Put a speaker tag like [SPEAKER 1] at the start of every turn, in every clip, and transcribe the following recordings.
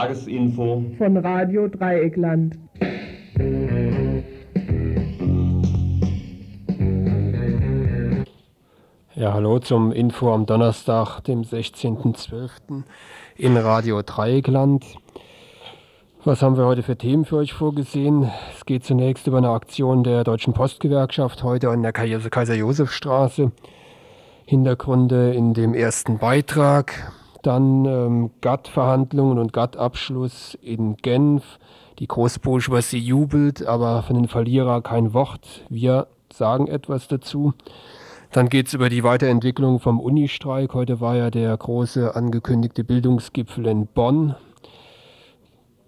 [SPEAKER 1] Tagesinfo
[SPEAKER 2] von Radio Dreieckland.
[SPEAKER 3] Ja, hallo zum Info am Donnerstag, dem 16.12. in Radio Dreieckland. Was haben wir heute für Themen für euch vorgesehen? Es geht zunächst über eine Aktion der Deutschen Postgewerkschaft heute an der Kaiser-Josef-Straße. Hintergründe in dem ersten Beitrag. Dann ähm, GATT-Verhandlungen und GATT-Abschluss in Genf. Die Großbourgeoisie jubelt, aber von den Verlierer kein Wort. Wir sagen etwas dazu. Dann geht es über die Weiterentwicklung vom Unistreik. Heute war ja der große angekündigte Bildungsgipfel in Bonn.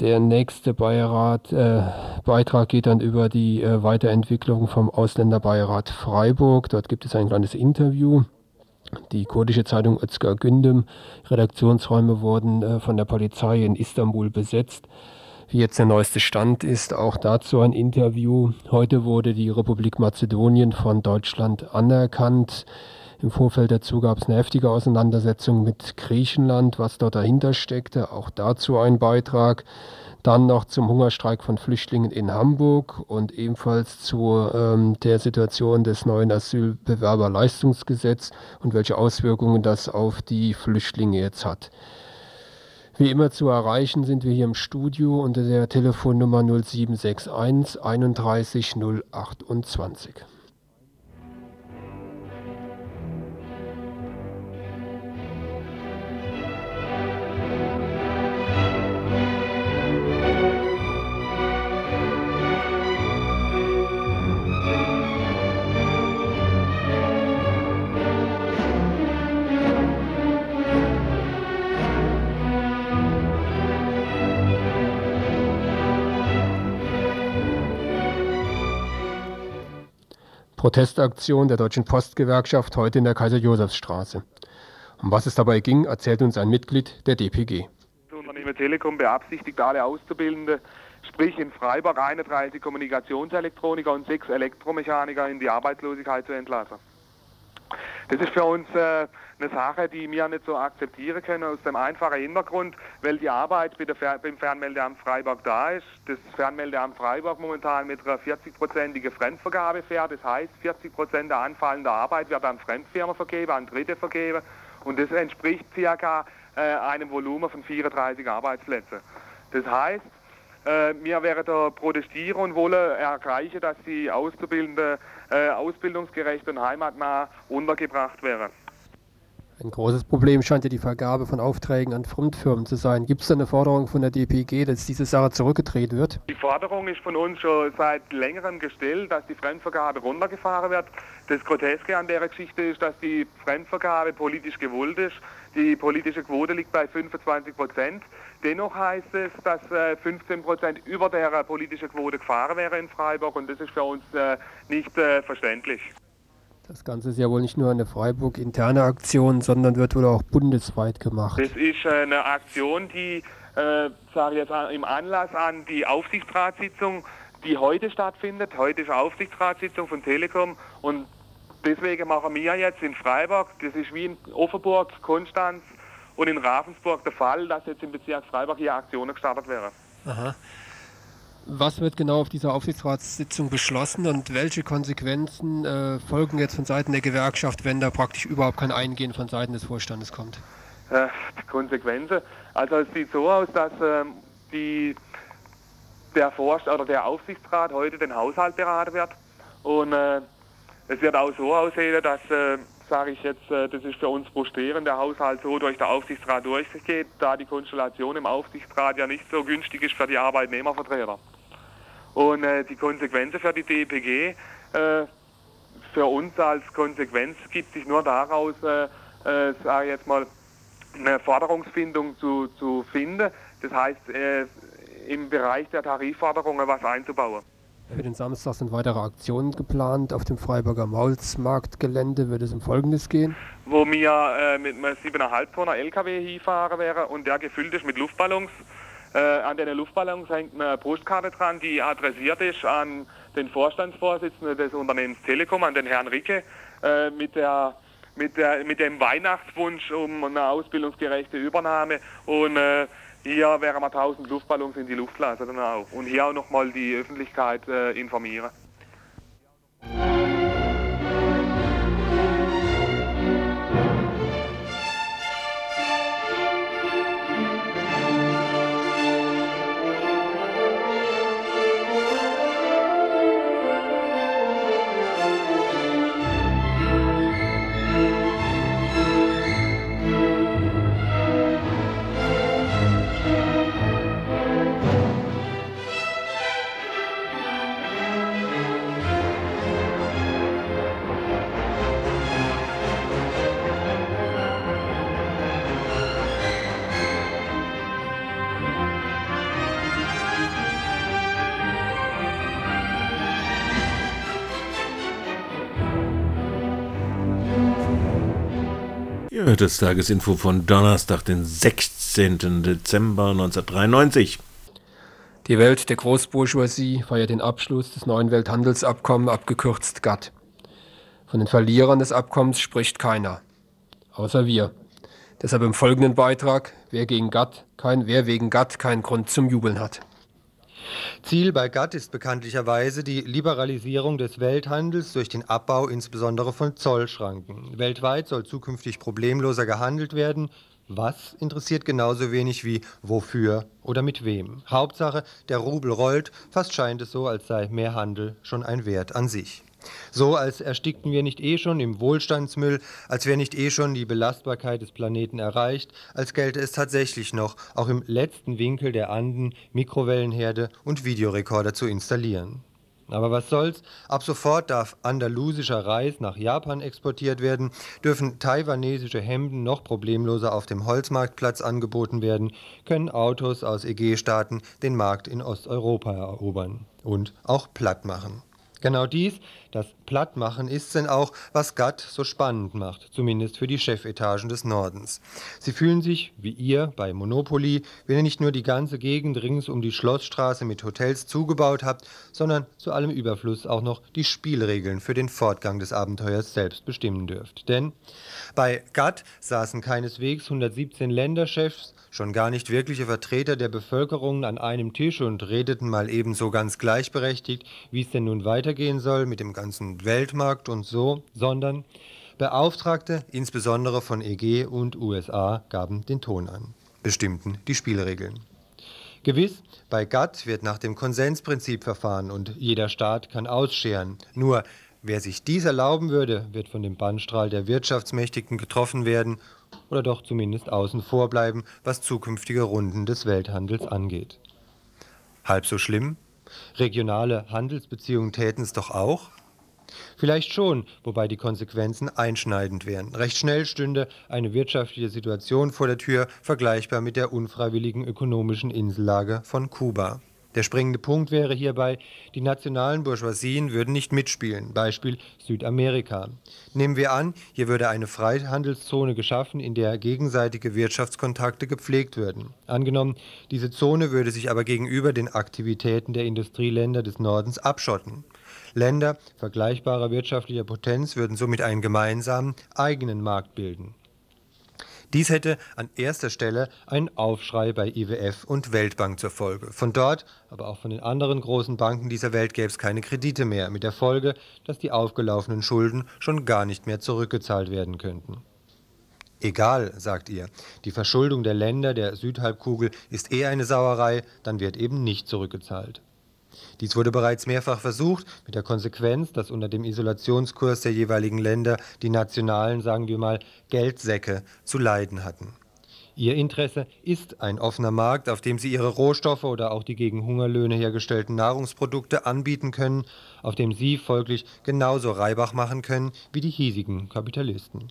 [SPEAKER 3] Der nächste Beirat, äh, Beitrag geht dann über die äh, Weiterentwicklung vom Ausländerbeirat Freiburg. Dort gibt es ein kleines Interview. Die kurdische Zeitung Özgür Gündem, Redaktionsräume wurden äh, von der Polizei in Istanbul besetzt. Wie jetzt der neueste Stand ist, auch dazu ein Interview. Heute wurde die Republik Mazedonien von Deutschland anerkannt. Im Vorfeld dazu gab es eine heftige Auseinandersetzung mit Griechenland, was dort dahinter steckte. Auch dazu ein Beitrag. Dann noch zum Hungerstreik von Flüchtlingen in Hamburg und ebenfalls zu ähm, der Situation des neuen Asylbewerberleistungsgesetzes und welche Auswirkungen das auf die Flüchtlinge jetzt hat. Wie immer zu erreichen sind wir hier im Studio unter der Telefonnummer 0761 31 028. Protestaktion der Deutschen Postgewerkschaft heute in der Kaiser-Josefs-Straße. Um was es dabei ging, erzählt uns ein Mitglied der DPG.
[SPEAKER 4] Das Unternehmen Telekom beabsichtigt, alle Auszubildende, sprich in Freiburg 31 Kommunikationselektroniker und 6 Elektromechaniker in die Arbeitslosigkeit zu entlassen. Das ist für uns äh, eine Sache, die wir nicht so akzeptieren können, aus dem einfachen Hintergrund, weil die Arbeit bei Fer beim Fernmeldeamt Freiburg da ist. Das Fernmeldeamt Freiburg momentan mit einer 40-prozentigen Fremdvergabe fährt. Das heißt, 40 Prozent der anfallenden Arbeit wird an Fremdfirmen vergeben, an Dritte vergeben. Und das entspricht circa äh, einem Volumen von 34 Arbeitsplätzen. Das heißt, äh, wir werden da protestieren und wollen erreichen, dass die Auszubildenden äh, ausbildungsgerecht und heimatnah untergebracht werden.
[SPEAKER 3] Ein großes Problem scheint ja die Vergabe von Aufträgen an Fremdfirmen zu sein. Gibt es da eine Forderung von der DPG, dass diese Sache zurückgedreht wird?
[SPEAKER 4] Die Forderung ist von uns schon seit längerem gestellt, dass die Fremdvergabe runtergefahren wird. Das Groteske an der Geschichte ist, dass die Fremdvergabe politisch gewollt ist. Die politische Quote liegt bei 25 Prozent. Dennoch heißt es, dass 15 äh, Prozent über der politischen Quote gefahren wäre in Freiburg und das ist für uns äh, nicht äh, verständlich.
[SPEAKER 3] Das Ganze ist ja wohl nicht nur eine Freiburg-interne Aktion, sondern wird wohl auch bundesweit gemacht.
[SPEAKER 4] Das ist eine Aktion, die, äh, sage ich jetzt im Anlass an die Aufsichtsratssitzung, die heute stattfindet. Heute ist Aufsichtsratssitzung von Telekom und deswegen machen wir jetzt in Freiburg, das ist wie in Offenburg, Konstanz und in Ravensburg der Fall, dass jetzt im Bezirk Freiburg hier Aktionen gestartet werden.
[SPEAKER 3] Aha. Was wird genau auf dieser Aufsichtsratssitzung beschlossen und welche Konsequenzen äh, folgen jetzt von Seiten der Gewerkschaft, wenn da praktisch überhaupt kein Eingehen von Seiten des Vorstandes kommt?
[SPEAKER 4] Äh, Konsequenzen. Also es sieht so aus, dass äh, die, der Vorstand oder der Aufsichtsrat heute den Haushalt beraten wird und äh, es wird auch so aussehen, dass äh, sage ich jetzt, äh, das ist für uns frustrierend, der Haushalt so durch den Aufsichtsrat durchgeht, da die Konstellation im Aufsichtsrat ja nicht so günstig ist für die Arbeitnehmervertreter. Und äh, die Konsequenzen für die DPG, äh, für uns als Konsequenz gibt sich nur daraus, sage ich jetzt mal, eine Forderungsfindung zu, zu finden. Das heißt, im Bereich der Tarifforderungen was einzubauen.
[SPEAKER 3] Für den Samstag sind weitere Aktionen geplant. Auf dem Freiburger Maulsmarktgelände wird es um Folgendes gehen.
[SPEAKER 4] Wo wir äh, mit einem 7,5 Tonner LKW hinfahren wäre und der gefüllt ist mit Luftballons. Äh, an den Luftballons hängt eine Postkarte dran, die adressiert ist an den Vorstandsvorsitzenden des Unternehmens Telekom, an den Herrn Ricke, äh, mit, der, mit, der, mit dem Weihnachtswunsch um eine ausbildungsgerechte Übernahme und äh, Hier wären wir 1000 Luftballons in die Luft lassen dann auch. Und hier auch nochmal die Öffentlichkeit äh, informieren.
[SPEAKER 1] Das Tagesinfo von Donnerstag, den 16. Dezember 1993.
[SPEAKER 3] Die Welt der Großbourgeoisie feiert den Abschluss des neuen Welthandelsabkommens, abgekürzt GATT. Von den Verlierern des Abkommens spricht keiner, außer wir. Deshalb im folgenden Beitrag, wer, gegen GATT kein, wer wegen GATT keinen Grund zum Jubeln hat.
[SPEAKER 5] Ziel bei GATT ist bekanntlicherweise die Liberalisierung des Welthandels durch den Abbau insbesondere von Zollschranken. Weltweit soll zukünftig problemloser gehandelt werden. Was interessiert genauso wenig wie wofür oder mit wem. Hauptsache, der Rubel rollt, fast scheint es so, als sei mehr Handel schon ein Wert an sich. So, als erstickten wir nicht eh schon im Wohlstandsmüll, als wäre nicht eh schon die Belastbarkeit des Planeten erreicht, als gelte es tatsächlich noch, auch im letzten Winkel der Anden Mikrowellenherde und Videorekorder zu installieren. Aber was soll's? Ab sofort darf andalusischer Reis nach Japan exportiert werden, dürfen taiwanesische Hemden noch problemloser auf dem Holzmarktplatz angeboten werden, können Autos aus EG-Staaten den Markt in Osteuropa erobern und auch platt machen. Genau dies, das Plattmachen, ist denn auch, was GATT so spannend macht, zumindest für die Chefetagen des Nordens. Sie fühlen sich, wie ihr, bei Monopoly, wenn ihr nicht nur die ganze Gegend rings um die Schlossstraße mit Hotels zugebaut habt, sondern zu allem Überfluss auch noch die Spielregeln für den Fortgang des Abenteuers selbst bestimmen dürft. Denn bei GATT saßen keineswegs 117 Länderchefs, schon gar nicht wirkliche Vertreter der Bevölkerung an einem Tisch und redeten mal ebenso ganz gleichberechtigt, wie es denn nun weitergehen soll mit dem ganzen Weltmarkt und so, sondern Beauftragte, insbesondere von EG und USA, gaben den Ton an, bestimmten die Spielregeln. Gewiss, bei GATT wird nach dem Konsensprinzip verfahren und jeder Staat kann ausscheren. Nur wer sich dies erlauben würde, wird von dem Bannstrahl der Wirtschaftsmächtigen getroffen werden oder doch zumindest außen vor bleiben, was zukünftige Runden des Welthandels angeht. Halb so schlimm? Regionale Handelsbeziehungen täten es doch auch? Vielleicht schon, wobei die Konsequenzen einschneidend wären. Recht schnell stünde eine wirtschaftliche Situation vor der Tür, vergleichbar mit der unfreiwilligen ökonomischen Insellage von Kuba. Der springende Punkt wäre hierbei, die nationalen Bourgeoisien würden nicht mitspielen, Beispiel Südamerika. Nehmen wir an, hier würde eine Freihandelszone geschaffen, in der gegenseitige Wirtschaftskontakte gepflegt würden. Angenommen, diese Zone würde sich aber gegenüber den Aktivitäten der Industrieländer des Nordens abschotten. Länder vergleichbarer wirtschaftlicher Potenz würden somit einen gemeinsamen eigenen Markt bilden. Dies hätte an erster Stelle einen Aufschrei bei IWF und Weltbank zur Folge. Von dort, aber auch von den anderen großen Banken dieser Welt gäbe es keine Kredite mehr, mit der Folge, dass die aufgelaufenen Schulden schon gar nicht mehr zurückgezahlt werden könnten. Egal, sagt ihr, die Verschuldung der Länder der Südhalbkugel ist eher eine Sauerei, dann wird eben nicht zurückgezahlt. Dies wurde bereits mehrfach versucht, mit der Konsequenz, dass unter dem Isolationskurs der jeweiligen Länder die nationalen, sagen wir mal, Geldsäcke zu leiden hatten. Ihr Interesse ist ein offener Markt, auf dem Sie Ihre Rohstoffe oder auch die gegen Hungerlöhne hergestellten Nahrungsprodukte anbieten können, auf dem Sie folglich genauso Reibach machen können wie die hiesigen Kapitalisten.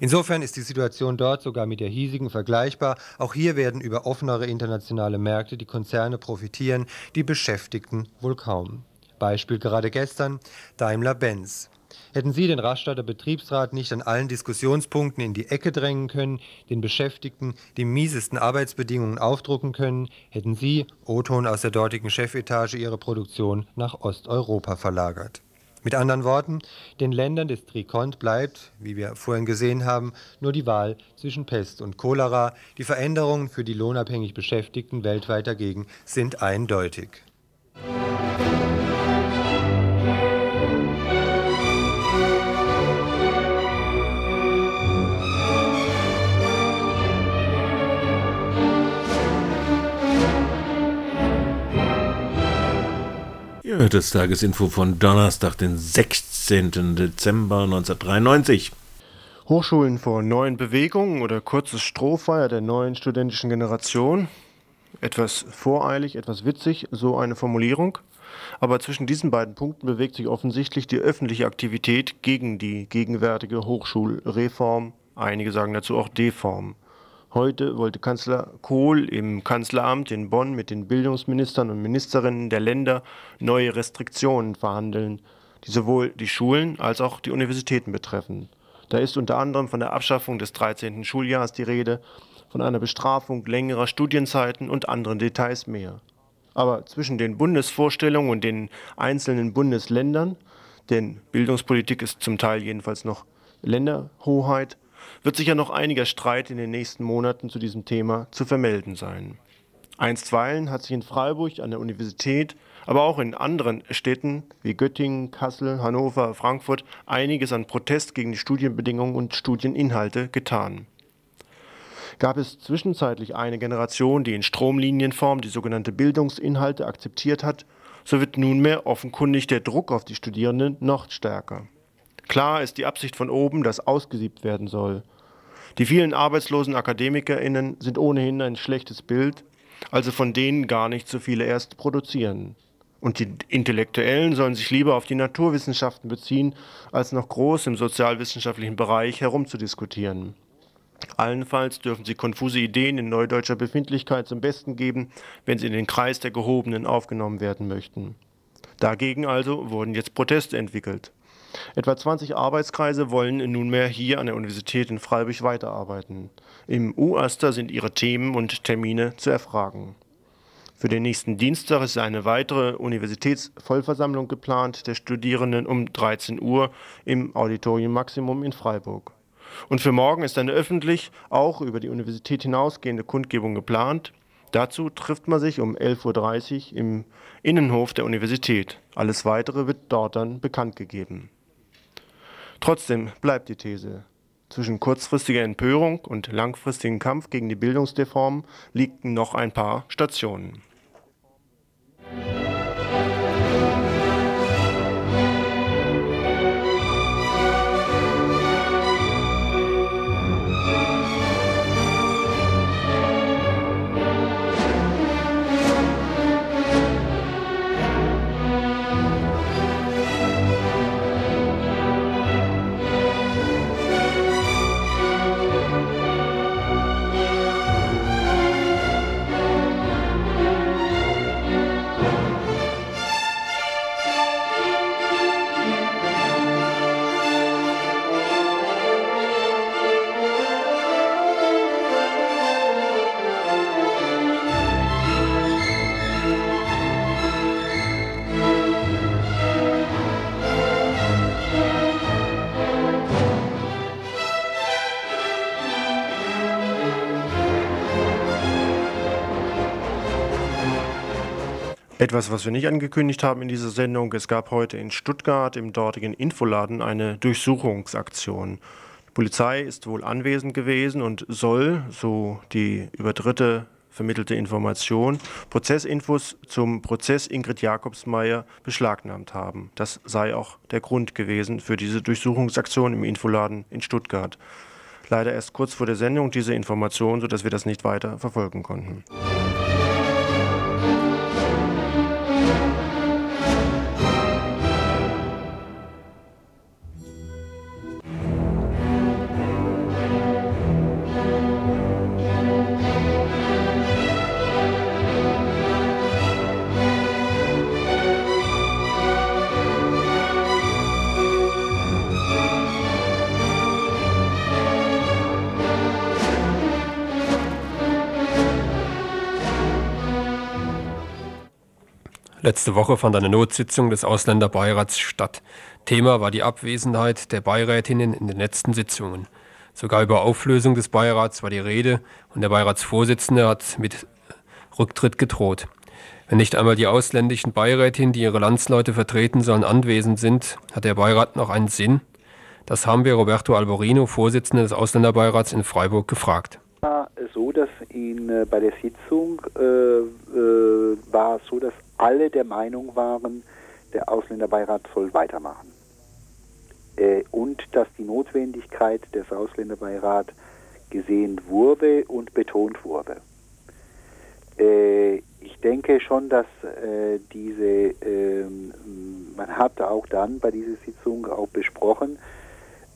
[SPEAKER 5] Insofern ist die Situation dort sogar mit der hiesigen vergleichbar. Auch hier werden über offenere internationale Märkte die Konzerne profitieren, die Beschäftigten wohl kaum. Beispiel gerade gestern Daimler-Benz. Hätten Sie den Rastatter Betriebsrat nicht an allen Diskussionspunkten in die Ecke drängen können, den Beschäftigten die miesesten Arbeitsbedingungen aufdrucken können, hätten Sie, O-Ton aus der dortigen Chefetage, Ihre Produktion nach Osteuropa verlagert. Mit anderen Worten, den Ländern des Trikont bleibt, wie wir vorhin gesehen haben, nur die Wahl zwischen Pest und Cholera. Die Veränderungen für die lohnabhängig Beschäftigten weltweit dagegen sind eindeutig.
[SPEAKER 1] Ihr das Tagesinfo von Donnerstag, den 16. Dezember 1993.
[SPEAKER 6] Hochschulen vor neuen Bewegungen oder kurzes Strohfeuer der neuen studentischen Generation. Etwas voreilig, etwas witzig, so eine Formulierung. Aber zwischen diesen beiden Punkten bewegt sich offensichtlich die öffentliche Aktivität gegen die gegenwärtige Hochschulreform. Einige sagen dazu auch Deform. Heute wollte Kanzler Kohl im Kanzleramt in Bonn mit den Bildungsministern und Ministerinnen der Länder neue Restriktionen verhandeln, die sowohl die Schulen als auch die Universitäten betreffen. Da ist unter anderem von der Abschaffung des 13. Schuljahres die Rede, von einer Bestrafung längerer Studienzeiten und anderen Details mehr. Aber zwischen den Bundesvorstellungen und den einzelnen Bundesländern, denn Bildungspolitik ist zum Teil jedenfalls noch Länderhoheit, wird sicher noch einiger Streit in den nächsten Monaten zu diesem Thema zu vermelden sein. Einstweilen hat sich in Freiburg an der Universität, aber auch in anderen Städten wie Göttingen, Kassel, Hannover, Frankfurt einiges an Protest gegen die Studienbedingungen und Studieninhalte getan. Gab es zwischenzeitlich eine Generation, die in Stromlinienform die sogenannte Bildungsinhalte akzeptiert hat, so wird nunmehr offenkundig der Druck auf die Studierenden noch stärker. Klar ist die Absicht von oben, dass ausgesiebt werden soll. Die vielen arbeitslosen AkademikerInnen sind ohnehin ein schlechtes Bild, also von denen gar nicht so viele erst produzieren. Und die Intellektuellen sollen sich lieber auf die Naturwissenschaften beziehen, als noch groß im sozialwissenschaftlichen Bereich herumzudiskutieren. Allenfalls dürfen sie konfuse Ideen in neudeutscher Befindlichkeit zum Besten geben, wenn sie in den Kreis der Gehobenen aufgenommen werden möchten. Dagegen also wurden jetzt Proteste entwickelt. Etwa 20 Arbeitskreise wollen nunmehr hier an der Universität in Freiburg weiterarbeiten. Im U-Aster sind ihre Themen und Termine zu erfragen. Für den nächsten Dienstag ist eine weitere Universitätsvollversammlung geplant der Studierenden um 13 Uhr im Auditorium Maximum in Freiburg. Und für morgen ist eine öffentlich auch über die Universität hinausgehende Kundgebung geplant. Dazu trifft man sich um 11.30 Uhr im Innenhof der Universität. Alles Weitere wird dort dann bekannt gegeben. Trotzdem bleibt die These. Zwischen kurzfristiger Empörung und langfristigem Kampf gegen die Bildungsdeform liegen noch ein paar Stationen. Etwas, was wir nicht angekündigt haben in dieser Sendung, es gab heute in Stuttgart im dortigen Infoladen eine Durchsuchungsaktion. Die Polizei ist wohl anwesend gewesen und soll, so die über Dritte vermittelte Information, Prozessinfos zum Prozess Ingrid Jakobsmeier beschlagnahmt haben. Das sei auch der Grund gewesen für diese Durchsuchungsaktion im Infoladen in Stuttgart. Leider erst kurz vor der Sendung diese Information, sodass wir das nicht weiter verfolgen konnten.
[SPEAKER 3] Letzte Woche fand eine Notsitzung des Ausländerbeirats statt. Thema war die Abwesenheit der Beirätinnen in den letzten Sitzungen. Sogar über Auflösung des Beirats war die Rede und der Beiratsvorsitzende hat mit Rücktritt gedroht. Wenn nicht einmal die ausländischen Beirätinnen, die ihre Landsleute vertreten sollen, anwesend sind, hat der Beirat noch einen Sinn? Das haben wir Roberto Alborino, Vorsitzender des Ausländerbeirats in Freiburg, gefragt.
[SPEAKER 7] So, dass ihn äh, bei der Sitzung äh, äh, war so, dass alle der Meinung waren, der Ausländerbeirat soll weitermachen. Äh, und dass die Notwendigkeit des Ausländerbeirats gesehen wurde und betont wurde. Ich denke schon, dass diese, ähm, man hat auch dann bei dieser Sitzung auch besprochen,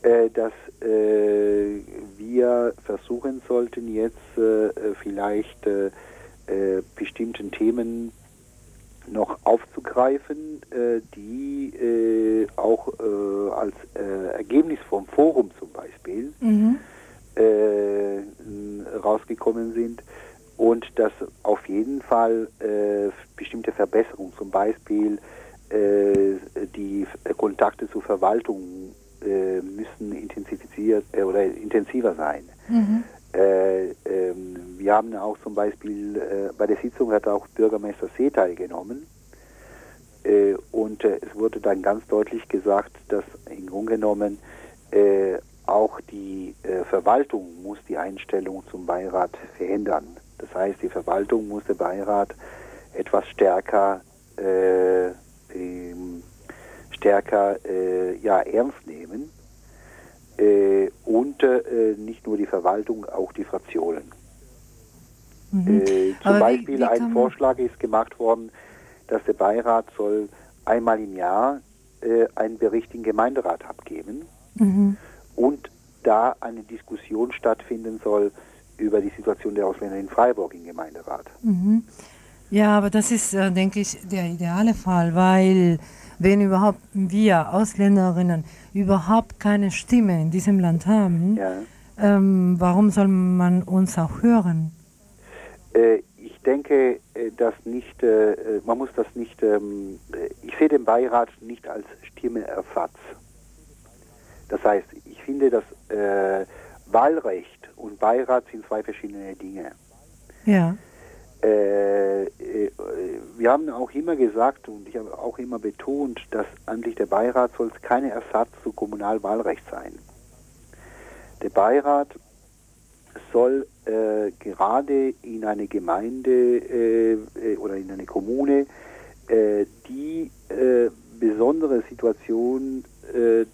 [SPEAKER 7] dass äh, wir versuchen sollten, jetzt äh, vielleicht äh, äh, bestimmten Themen noch aufzugreifen, äh, die äh, auch äh, als äh, Ergebnis vom Forum zum Beispiel
[SPEAKER 8] Mhm.
[SPEAKER 7] äh, rausgekommen sind und dass auf jeden Fall äh, bestimmte Verbesserungen, zum Beispiel äh, die Kontakte zur Verwaltung äh, müssen intensifiziert äh, oder intensiver sein.
[SPEAKER 8] Mhm.
[SPEAKER 7] Äh, ähm, wir haben auch zum Beispiel, äh, bei der Sitzung hat auch Bürgermeister See teilgenommen. Äh, und es wurde dann ganz deutlich gesagt, dass im Grunde genommen auch die Verwaltung muss die Einstellung zum Beirat verändern. Das heißt, die Verwaltung muss den Beirat etwas stärker, äh, ähm, stärker äh, ja, ernst nehmen. Äh, und äh, nicht nur die Verwaltung, auch die Fraktionen.
[SPEAKER 8] Mhm.
[SPEAKER 7] Äh, zum
[SPEAKER 8] wie-
[SPEAKER 7] Beispiel
[SPEAKER 8] wie
[SPEAKER 7] ein Vorschlag ist gemacht worden, dass der Beirat soll einmal im Jahr äh, einen Bericht im Gemeinderat abgeben
[SPEAKER 8] Mhm.
[SPEAKER 7] und da eine Diskussion stattfinden soll über die Situation der Ausländer in Freiburg im Gemeinderat.
[SPEAKER 8] Mhm. Ja, aber das ist, äh, denke ich, der ideale Fall, weil wenn überhaupt wir Ausländerinnen überhaupt keine Stimme in diesem Land haben,
[SPEAKER 7] Ja.
[SPEAKER 8] ähm, warum soll man uns auch hören?
[SPEAKER 7] Äh, ich denke, äh, dass nicht, äh, äh, man muss das nicht, ähm, äh, ich sehe den Beirat nicht als Stimmeersatz. Das heißt, ich finde, dass äh, Wahlrecht und Beirat sind zwei verschiedene Dinge.
[SPEAKER 8] Ja.
[SPEAKER 7] Äh, äh, wir haben auch immer gesagt und ich habe auch immer betont, dass eigentlich der Beirat soll keine Ersatz zu Kommunalwahlrecht sein. Der Beirat soll äh, gerade in eine Gemeinde äh, oder in eine Kommune die besondere Situation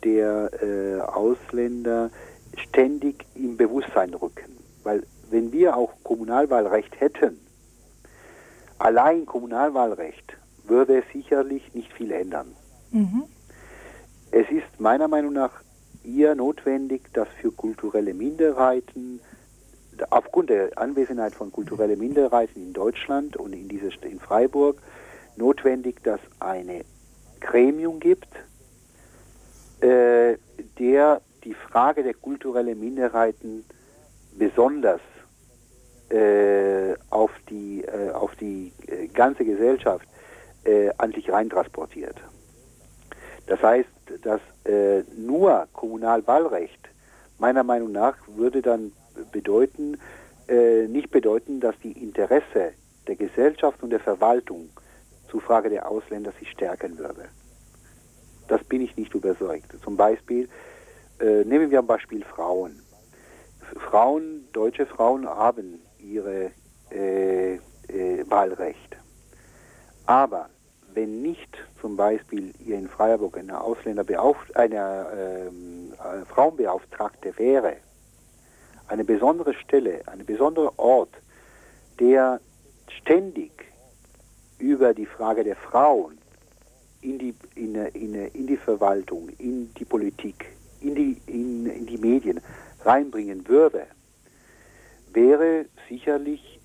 [SPEAKER 7] der Ausländer ständig im Bewusstsein rücken. Weil wenn wir auch Kommunalwahlrecht hätten, allein Kommunalwahlrecht, würde sicherlich nicht viel ändern.
[SPEAKER 8] Mhm.
[SPEAKER 7] Es ist meiner Meinung nach eher notwendig, dass für kulturelle Minderheiten, aufgrund der Anwesenheit von kulturellen Minderheiten in Deutschland und in, dieser, St- in Freiburg, notwendig, dass eine Gremium gibt, äh, der die Frage der kulturellen Minderheiten besonders auf die, äh, auf die äh, ganze Gesellschaft äh, eigentlich reintransportiert. Das heißt, dass äh, nur Kommunalwahlrecht meiner Meinung nach würde dann bedeuten, äh, nicht bedeuten, dass die Interesse der Gesellschaft und der Verwaltung zur Frage der Ausländer sich stärken würde. Das bin ich nicht überzeugt. Zum Beispiel, äh, nehmen wir ein Beispiel Frauen. Frauen, deutsche Frauen haben ihre äh, äh, Wahlrecht. Aber wenn nicht zum Beispiel hier in Freiburg eine Ausländerbeauf eine äh, Frauenbeauftragte wäre, eine besondere Stelle, ein besonderer Ort, der ständig über die Frage der Frauen in die, in, in, in die Verwaltung, in die Politik, in die, in, in die Medien reinbringen würde, wäre sicherlich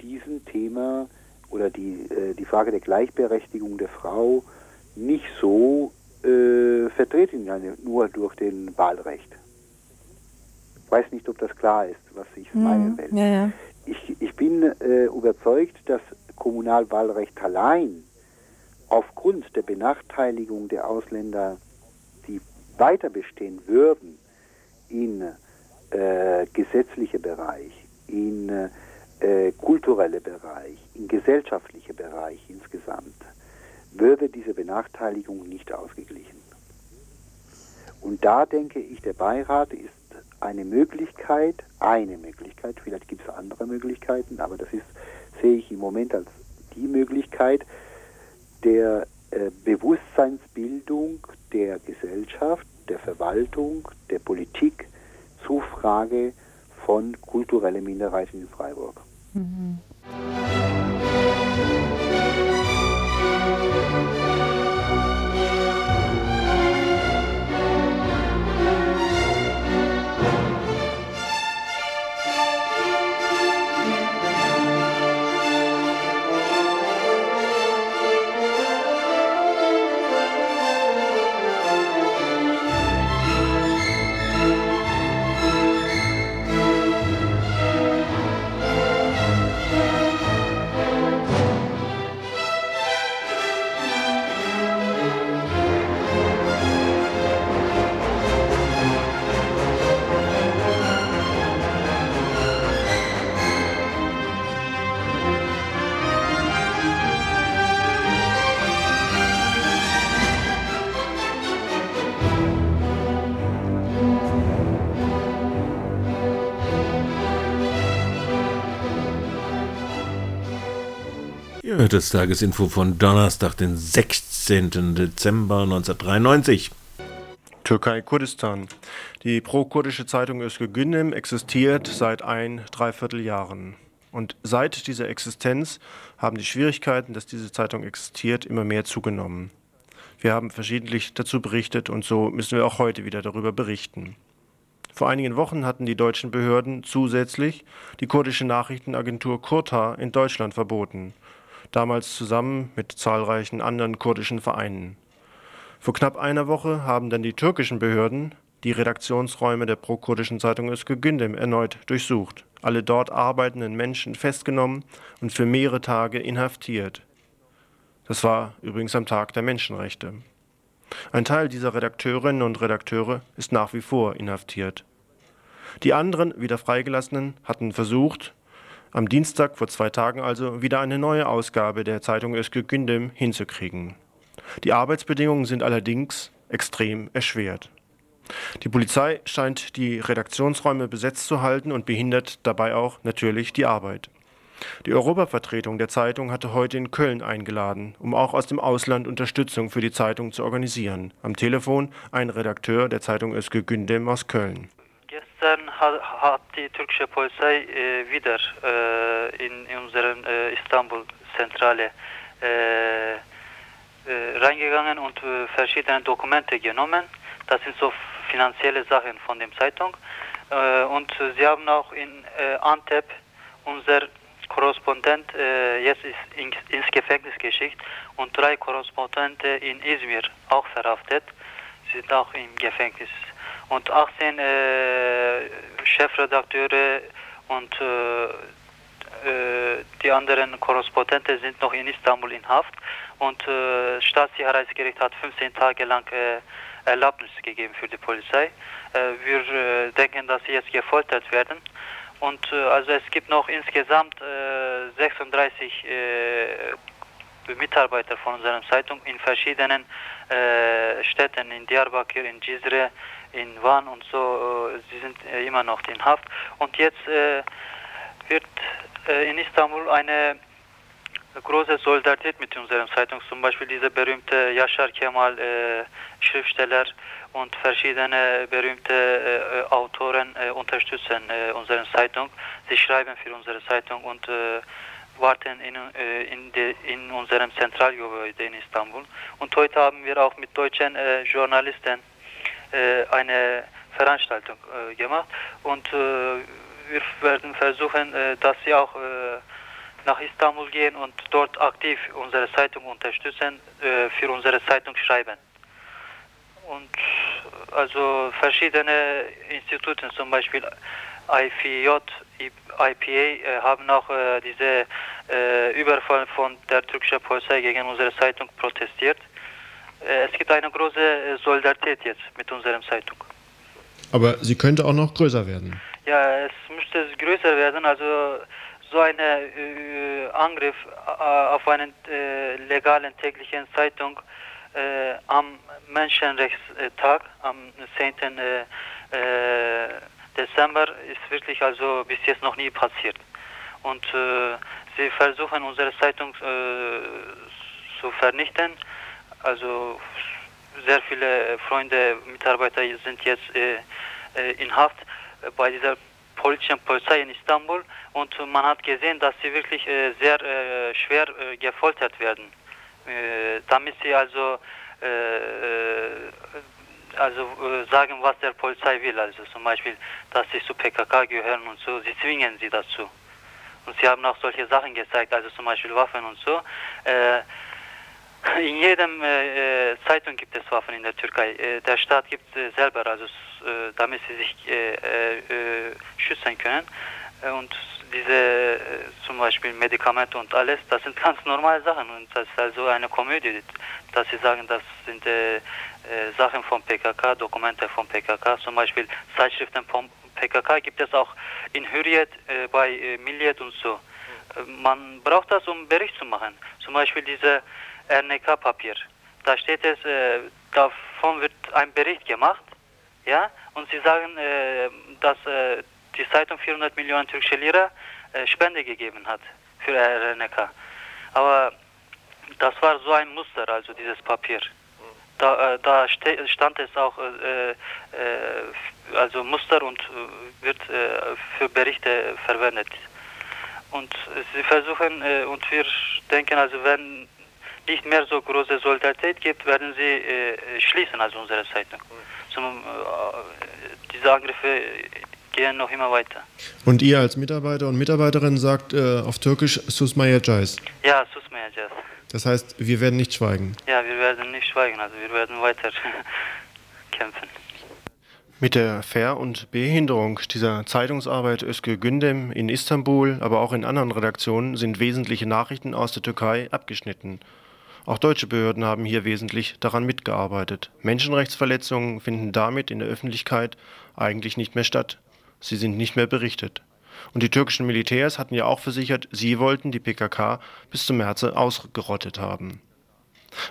[SPEAKER 7] diesem Thema oder die, äh, die Frage der Gleichberechtigung der Frau nicht so äh, vertreten, nur durch den Wahlrecht. Ich weiß nicht, ob das klar ist, was ich will.
[SPEAKER 8] Mhm. Ja, ja.
[SPEAKER 7] Ich, ich bin äh, überzeugt, dass Kommunalwahlrecht allein aufgrund der Benachteiligung der Ausländer, die weiter bestehen würden in äh, gesetzliche Bereich, in äh, kulturelle Bereich, in gesellschaftliche Bereich insgesamt, würde diese Benachteiligung nicht ausgeglichen. Und da denke ich, der Beirat ist eine Möglichkeit, eine Möglichkeit, vielleicht gibt es andere Möglichkeiten, aber das ist, sehe ich im Moment als die Möglichkeit der äh, Bewusstseinsbildung der Gesellschaft, der Verwaltung, der Politik zur Frage von kulturellen Minderheiten in Freiburg. Mhm.
[SPEAKER 1] Tagesinfo von Donnerstag, den 16. Dezember 1993.
[SPEAKER 6] Türkei-Kurdistan. Die pro-kurdische Zeitung Özgür Gündem existiert seit ein Dreivierteljahren. Und seit dieser Existenz haben die Schwierigkeiten, dass diese Zeitung existiert, immer mehr zugenommen. Wir haben verschiedentlich dazu berichtet und so müssen wir auch heute wieder darüber berichten. Vor einigen Wochen hatten die deutschen Behörden zusätzlich die kurdische Nachrichtenagentur Kurta in Deutschland verboten damals zusammen mit zahlreichen anderen kurdischen Vereinen. Vor knapp einer Woche haben dann die türkischen Behörden die Redaktionsräume der prokurdischen Zeitung Özgür Gündem erneut durchsucht, alle dort arbeitenden Menschen festgenommen und für mehrere Tage inhaftiert. Das war übrigens am Tag der Menschenrechte. Ein Teil dieser Redakteurinnen und Redakteure ist nach wie vor inhaftiert. Die anderen wieder freigelassenen hatten versucht, am Dienstag vor zwei Tagen also wieder eine neue Ausgabe der Zeitung Özgür Gündem hinzukriegen. Die Arbeitsbedingungen sind allerdings extrem erschwert. Die Polizei scheint die Redaktionsräume besetzt zu halten und behindert dabei auch natürlich die Arbeit. Die Europavertretung der Zeitung hatte heute in Köln eingeladen, um auch aus dem Ausland Unterstützung für die Zeitung zu organisieren. Am Telefon ein Redakteur der Zeitung Özgür Gündem aus Köln.
[SPEAKER 9] Gestern hat die türkische Polizei äh, wieder äh, in, in unsere äh, Istanbul-Zentrale äh, äh, reingegangen und verschiedene Dokumente genommen. Das sind so finanzielle Sachen von der Zeitung. und sie haben auch in Antep unser Korrespondent jetzt in, ins Gefängnis geschickt und drei Korrespondente in Izmir auch verhaftet. Sie sind auch im Gefängnis und 18 äh, Chefredakteure und äh, äh, die anderen Korrespondenten sind noch in Istanbul in Haft und äh, Staatssicherheitsgericht hat 15 Tage lang äh, Erlaubnis gegeben für die Polizei. Äh, wir denken, dass sie jetzt gefoltert werden. Und also es gibt noch insgesamt äh, 36 äh, Mitarbeiter von unserer Zeitung in verschiedenen Städten, in Diyarbakir, in Cizre, in Van und so, äh, sie sind äh, immer noch in Haft. Und jetzt äh, wird in Istanbul eine große Solidarität mit unserer Zeitung, zum Beispiel dieser berühmte Yashar Kemal Schriftsteller und verschiedene berühmte Autoren unterstützen unsere Zeitung. Sie schreiben für unsere Zeitung und warten in, in, de, in unserem Zentralgebäude in Istanbul. Und heute haben wir auch mit deutschen Journalisten eine Veranstaltung äh, gemacht und äh, wir werden versuchen, dass sie auch nach Istanbul gehen und dort aktiv unsere Zeitung unterstützen, für unsere Zeitung schreiben. Und also verschiedene Institute, zum Beispiel IPJ, IPA äh, haben auch äh, diese äh, Überfall von der türkischen Polizei gegen unsere Zeitung protestiert. Äh, es gibt eine große äh, Solidarität jetzt mit unserer Zeitung.
[SPEAKER 6] Aber sie könnte auch noch größer werden.
[SPEAKER 9] Ja, es müsste größer werden. Also so ein äh, Angriff äh, auf eine äh, legalen täglichen Zeitung äh, am Menschenrechtstag, am 10. Dezember, ist wirklich also bis jetzt noch nie passiert. Und sie versuchen unsere Zeitung zu vernichten. Also sehr viele Freunde, Mitarbeiter sind jetzt in Haft bei dieser politischen Polizei in Istanbul und man hat gesehen, dass sie wirklich äh, sehr äh, schwer äh, gefoltert werden, äh, damit sie also äh, äh, also sagen, was der Polizei will, also zum Beispiel, dass sie zu PKK gehören und so, sie zwingen sie dazu. Und sie haben auch solche Sachen gezeigt, also zum Beispiel Waffen und so. In jedem äh, Zeitung gibt es Waffen in der Türkei. Äh, der Staat gibt äh, selber, also damit sie sich schützen können. und diese zum Beispiel Medikamente und alles, das sind ganz normale Sachen und das ist also eine Komödie, dass sie sagen, das sind Sachen von PKK, Dokumente von PKK, zum Beispiel Zeitschriften von PKK gibt es auch in Hürriyet, bei Milliyet und so. man braucht das, um Bericht zu machen. Zum Beispiel diese RNK-Papier. Da steht es, äh, davon wird ein Bericht gemacht, ja, und sie sagen, äh, dass äh, die Zeitung 400 Millionen türkische Lira äh, Spende gegeben hat für RNK. Aber das war so ein Muster, also dieses Papier. Da, äh, da stand es auch, äh, also Muster und wird für Berichte verwendet. Und sie versuchen, und wir denken, also wenn nicht mehr so große Solidarität gibt, werden sie äh, schließen, also unsere Zeitung. Zum, äh, diese Angriffe gehen noch immer weiter.
[SPEAKER 6] Und ihr als Mitarbeiter und Mitarbeiterin sagt äh, auf Türkisch Susmayacağız.
[SPEAKER 9] Ja, Susmayacağız.
[SPEAKER 6] Das heißt, wir werden nicht schweigen.
[SPEAKER 9] Ja, wir werden nicht schweigen, also wir werden weiter kämpfen.
[SPEAKER 6] Mit der Ver- und Behinderung dieser Zeitungsarbeit Özgür Gündem in Istanbul, aber auch in anderen Redaktionen sind wesentliche Nachrichten aus der Türkei abgeschnitten. Auch deutsche Behörden haben hier wesentlich daran mitgearbeitet. Menschenrechtsverletzungen finden damit in der Öffentlichkeit eigentlich nicht mehr statt. Sie sind nicht mehr berichtet. Und die türkischen Militärs hatten ja auch versichert, sie wollten die PKK bis zum März ausgerottet haben.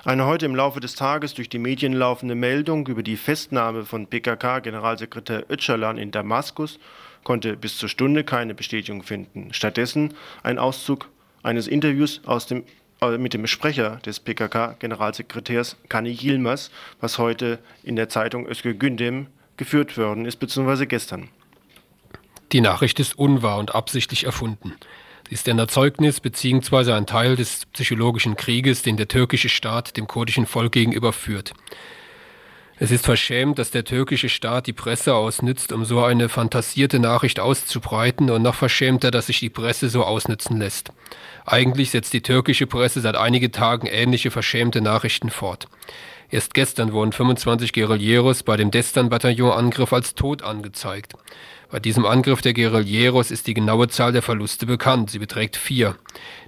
[SPEAKER 6] Eine heute im Laufe des Tages durch die Medien laufende Meldung über die Festnahme von PKK-Generalsekretär Öcalan in Damaskus konnte bis zur Stunde keine Bestätigung finden. Stattdessen ein Auszug eines Interviews aus dem äh, mit dem Sprecher des PKK-Generalsekretärs Kani Yilmaz, was heute in der Zeitung Özgür Gündem geführt worden ist, beziehungsweise gestern.
[SPEAKER 3] Die Nachricht ist unwahr und absichtlich erfunden. Sie ist ein Erzeugnis bzw. ein Teil des psychologischen Krieges, den der türkische Staat dem kurdischen Volk gegenüber führt. Es ist verschämt, dass der türkische Staat die Presse ausnützt, um so eine fantasierte Nachricht auszubreiten, und noch verschämter, dass sich die Presse so ausnützen lässt. Eigentlich setzt die türkische Presse seit einigen Tagen ähnliche verschämte Nachrichten fort. Erst gestern wurden 25 Guerilleros bei dem Destan-Bataillon-Angriff als tot angezeigt. Bei diesem Angriff der Guerilleros ist die genaue Zahl der Verluste bekannt. Sie beträgt vier.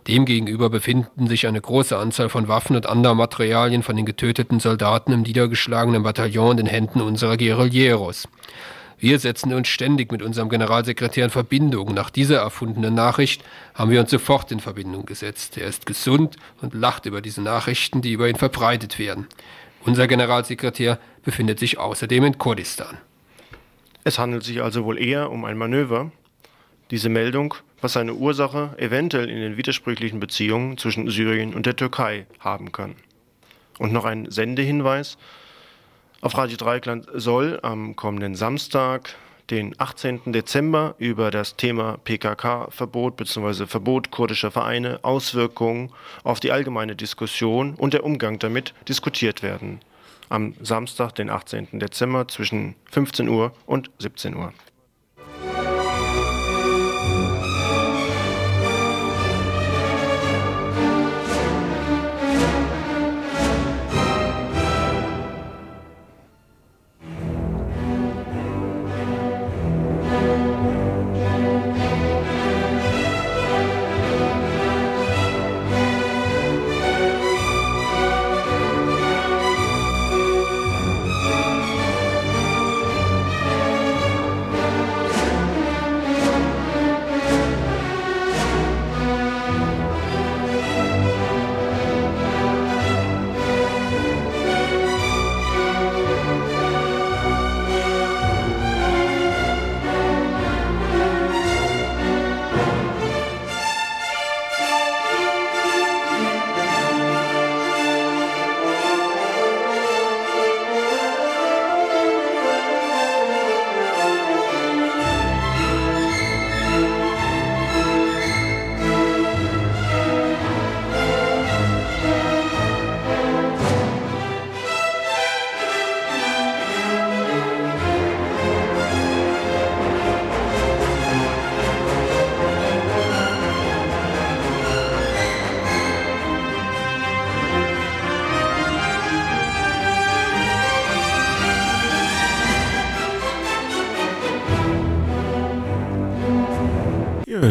[SPEAKER 3] Demgegenüber befinden sich eine große Anzahl von Waffen und anderen Materialien von den getöteten Soldaten im niedergeschlagenen Bataillon in den Händen unserer Guerilleros. Wir setzen uns ständig mit unserem Generalsekretär in Verbindung. Nach dieser erfundenen Nachricht haben wir uns sofort in Verbindung gesetzt. Er ist gesund und lacht über diese Nachrichten, die über ihn verbreitet werden. Unser Generalsekretär befindet sich außerdem in Kurdistan.
[SPEAKER 6] Es handelt sich also wohl eher um ein Manöver. Diese Meldung, was seine Ursache eventuell in den widersprüchlichen Beziehungen zwischen Syrien und der Türkei haben kann. Und noch ein Sendehinweis. Auf Radio Dreikland soll am kommenden Samstag, den 18. Dezember, über das Thema PKK-Verbot bzw. Verbot kurdischer Vereine, Auswirkungen auf die allgemeine Diskussion und der Umgang damit diskutiert werden am Samstag, den 18. Dezember zwischen 15 Uhr und 17 Uhr.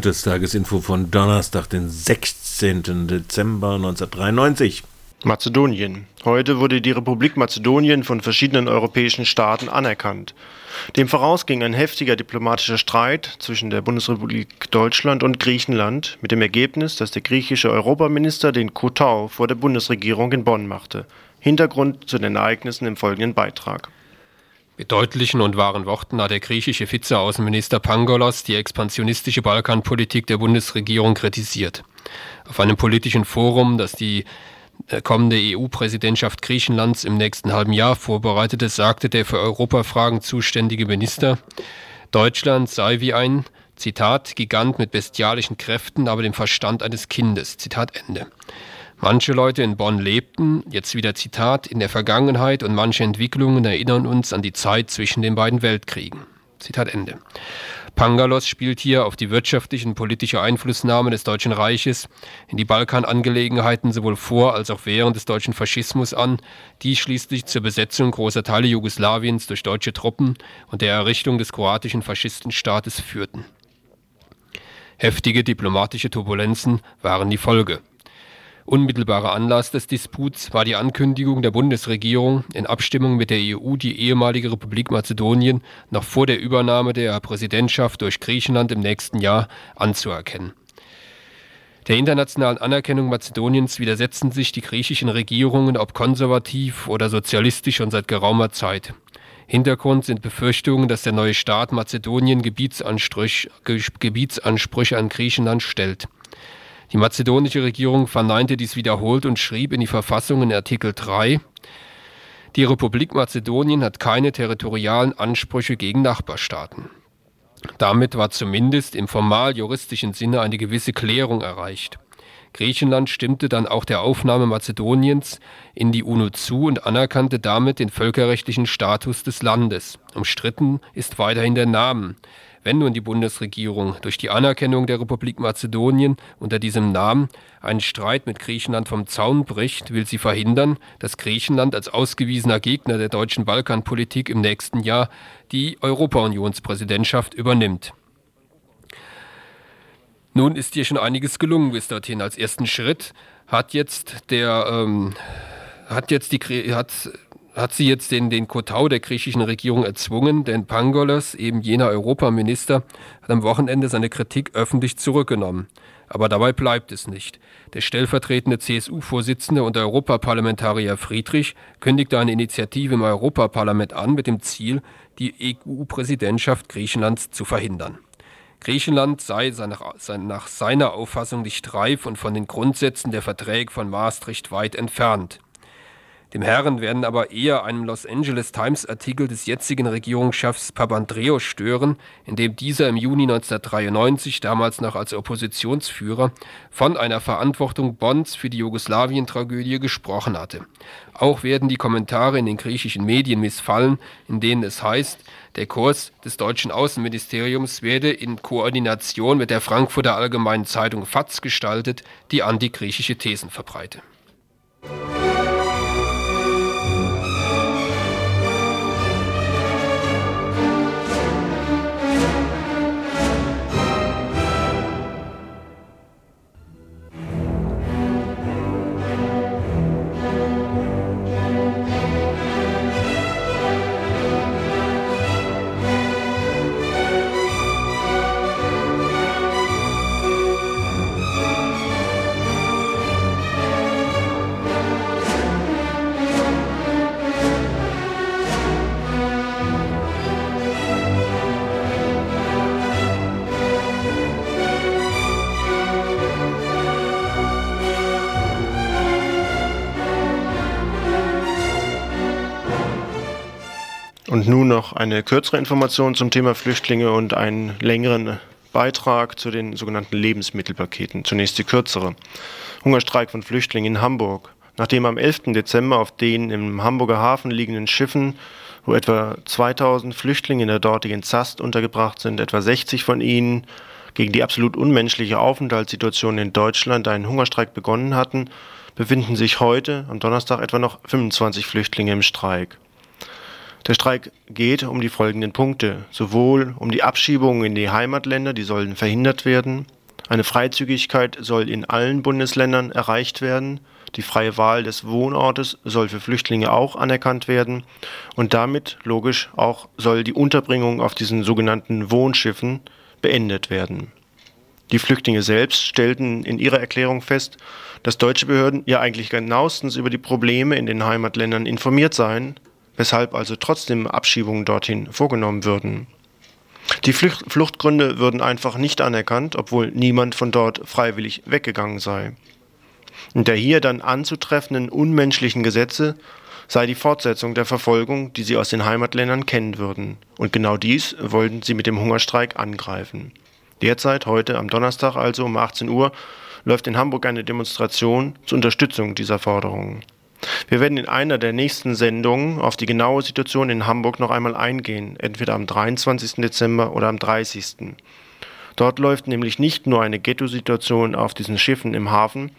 [SPEAKER 1] Hört das Tagesinfo von Donnerstag, den 16. Dezember 1993.
[SPEAKER 6] Mazedonien. Heute wurde die Republik Mazedonien von verschiedenen europäischen Staaten anerkannt. Dem vorausging ein heftiger diplomatischer Streit zwischen der Bundesrepublik Deutschland und Griechenland mit dem Ergebnis, dass der griechische Europaminister den Kotau vor der Bundesregierung in Bonn machte. Hintergrund zu den Ereignissen im folgenden Beitrag.
[SPEAKER 3] Mit deutlichen und wahren Worten hat der griechische Vizeaußenminister Pangolos die expansionistische Balkanpolitik der Bundesregierung kritisiert. Auf einem politischen Forum, das die äh, kommende EU-Präsidentschaft Griechenlands im nächsten halben Jahr vorbereitete, sagte der für Europafragen zuständige Minister, Deutschland sei wie ein, Zitat, Gigant mit bestialischen Kräften, aber dem Verstand eines Kindes. Zitat Ende. Manche Leute in Bonn lebten, jetzt wieder Zitat, in der Vergangenheit und manche Entwicklungen erinnern uns an die Zeit zwischen den beiden Weltkriegen. Zitat Ende. Pangalos spielt hier auf die wirtschaftliche und politische Einflussnahme des Deutschen Reiches in die Balkanangelegenheiten sowohl vor als auch während des deutschen Faschismus an, die schließlich zur Besetzung großer Teile Jugoslawiens durch deutsche Truppen und der Errichtung des kroatischen Faschistenstaates führten. Heftige diplomatische Turbulenzen waren die Folge. Unmittelbarer Anlass des Disputs war die Ankündigung der Bundesregierung, in Abstimmung mit der EU die ehemalige Republik Mazedonien noch vor der Übernahme der Präsidentschaft durch Griechenland im nächsten Jahr anzuerkennen. Der internationalen Anerkennung Mazedoniens widersetzen sich die griechischen Regierungen, ob konservativ oder sozialistisch, schon seit geraumer Zeit. Hintergrund sind Befürchtungen, dass der neue Staat Mazedonien Gebietsansprüche an Griechenland stellt. Die mazedonische Regierung verneinte dies wiederholt und schrieb in die Verfassung in Artikel 3, die Republik Mazedonien hat keine territorialen Ansprüche gegen Nachbarstaaten. Damit war zumindest im formal juristischen Sinne eine gewisse Klärung erreicht. Griechenland stimmte dann auch der Aufnahme Mazedoniens in die UNO zu und anerkannte damit den völkerrechtlichen Status des Landes. Umstritten ist weiterhin der Name. Wenn nun die Bundesregierung durch die Anerkennung der Republik Mazedonien unter diesem Namen einen Streit mit Griechenland vom Zaun bricht, will sie verhindern, dass Griechenland als ausgewiesener Gegner der deutschen Balkanpolitik im nächsten Jahr die Europa-Unionspräsidentschaft übernimmt. Nun ist hier schon einiges gelungen bis dorthin. Als ersten Schritt hat jetzt der ähm, hat jetzt die hat hat sie jetzt den, den Kotau der griechischen Regierung erzwungen, denn Pangolos, eben jener Europaminister, hat am Wochenende seine Kritik öffentlich zurückgenommen. Aber dabei bleibt es nicht. Der stellvertretende CSU-Vorsitzende und Europaparlamentarier Friedrich kündigte eine Initiative im Europaparlament an mit dem Ziel, die EU-Präsidentschaft Griechenlands zu verhindern. Griechenland sei nach seiner Auffassung nicht reif und von den Grundsätzen der Verträge von Maastricht weit entfernt. Dem Herren werden aber eher einem Los Angeles Times Artikel des jetzigen Regierungschefs Papandreou stören, in dem dieser im Juni 1993, damals noch als Oppositionsführer, von einer Verantwortung Bonds für die Jugoslawien-Tragödie gesprochen hatte. Auch werden die Kommentare in den griechischen Medien missfallen, in denen es heißt, der Kurs des deutschen Außenministeriums werde in Koordination mit der Frankfurter Allgemeinen Zeitung FATS gestaltet, die antigriechische Thesen verbreite.
[SPEAKER 6] Noch eine kürzere Information zum Thema Flüchtlinge und einen längeren Beitrag zu den sogenannten Lebensmittelpaketen. Zunächst die kürzere. Hungerstreik von Flüchtlingen in Hamburg. Nachdem am 11. Dezember auf den im Hamburger Hafen liegenden Schiffen, wo etwa 2000 Flüchtlinge in der dortigen Zast untergebracht sind, etwa 60 von ihnen gegen die absolut unmenschliche Aufenthaltssituation in Deutschland einen Hungerstreik begonnen hatten, befinden sich heute, am Donnerstag, etwa noch 25 Flüchtlinge im Streik. Der Streik geht um die folgenden Punkte. Sowohl um die Abschiebungen in die Heimatländer, die sollen verhindert werden. Eine Freizügigkeit soll in allen Bundesländern erreicht werden. Die freie Wahl des Wohnortes soll für Flüchtlinge auch anerkannt werden. Und damit, logisch, auch soll die Unterbringung auf diesen sogenannten Wohnschiffen beendet werden. Die Flüchtlinge selbst stellten in ihrer Erklärung fest, dass deutsche Behörden ja eigentlich genauestens über die Probleme in den Heimatländern informiert seien, weshalb also trotzdem Abschiebungen dorthin vorgenommen würden. Die Flucht Fluchtgründe würden einfach nicht anerkannt, obwohl niemand von dort freiwillig weggegangen sei. Und der hier dann anzutreffenden unmenschlichen Gesetze sei die Fortsetzung der Verfolgung, die sie aus den Heimatländern kennen würden. Und genau dies wollten sie mit dem Hungerstreik angreifen. Derzeit, heute am Donnerstag also um 18 Uhr, läuft in Hamburg eine Demonstration zur Unterstützung dieser Forderungen. Wir werden in einer der nächsten Sendungen auf die genaue Situation in Hamburg noch einmal eingehen, entweder am 23. Dezember oder am 30. Dort läuft nämlich nicht nur eine Ghetto-Situation auf diesen Schiffen im Hafen,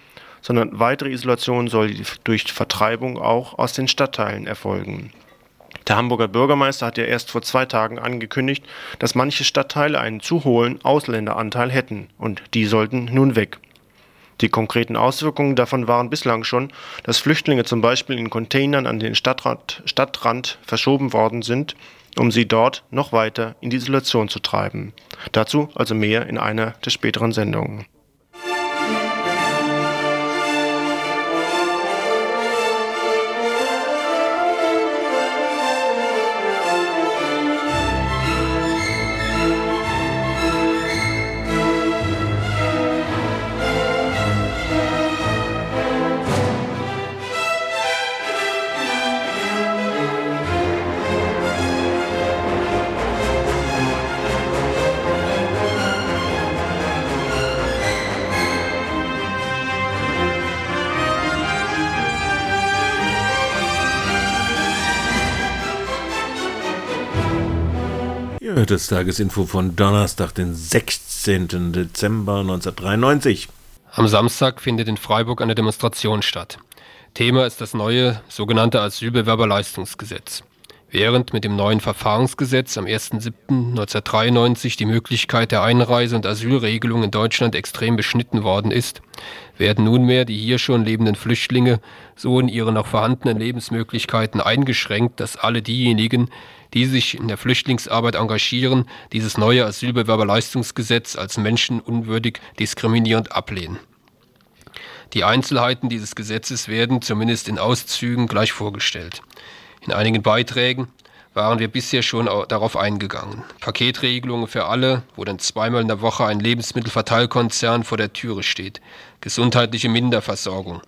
[SPEAKER 6] sondern weitere Isolation soll durch Vertreibung auch aus den Stadtteilen erfolgen. Der Hamburger Bürgermeister hat ja erst vor zwei Tagen angekündigt, dass manche Stadtteile einen zu hohen Ausländeranteil hätten und die sollten nun weg. Die konkreten Auswirkungen davon waren bislang schon, dass Flüchtlinge zum Beispiel in Containern an den Stadtrand, Stadtrand verschoben worden sind, um sie dort noch weiter in die Isolation zu treiben. Dazu also mehr in einer der späteren Sendungen.
[SPEAKER 1] Das Tagesinfo von Donnerstag, den 16. Dezember 1993.
[SPEAKER 3] Am Samstag findet in Freiburg eine Demonstration statt. Thema ist das neue sogenannte Asylbewerberleistungsgesetz. Während mit dem neuen Verfahrensgesetz am 1.7.1993 die Möglichkeit der Einreise und Asylregelung in Deutschland extrem beschnitten worden ist, werden nunmehr die hier schon lebenden Flüchtlinge so in ihren noch vorhandenen Lebensmöglichkeiten eingeschränkt, dass alle diejenigen, die sich in der Flüchtlingsarbeit engagieren, dieses neue Asylbewerberleistungsgesetz als menschenunwürdig diskriminierend ablehnen. Die Einzelheiten dieses Gesetzes werden zumindest in Auszügen gleich vorgestellt. In einigen Beiträgen waren wir bisher schon darauf eingegangen. Paketregelungen für alle, wo dann zweimal in der Woche ein Lebensmittelverteilkonzern vor der Türe steht. Gesundheitliche Minderversorgung.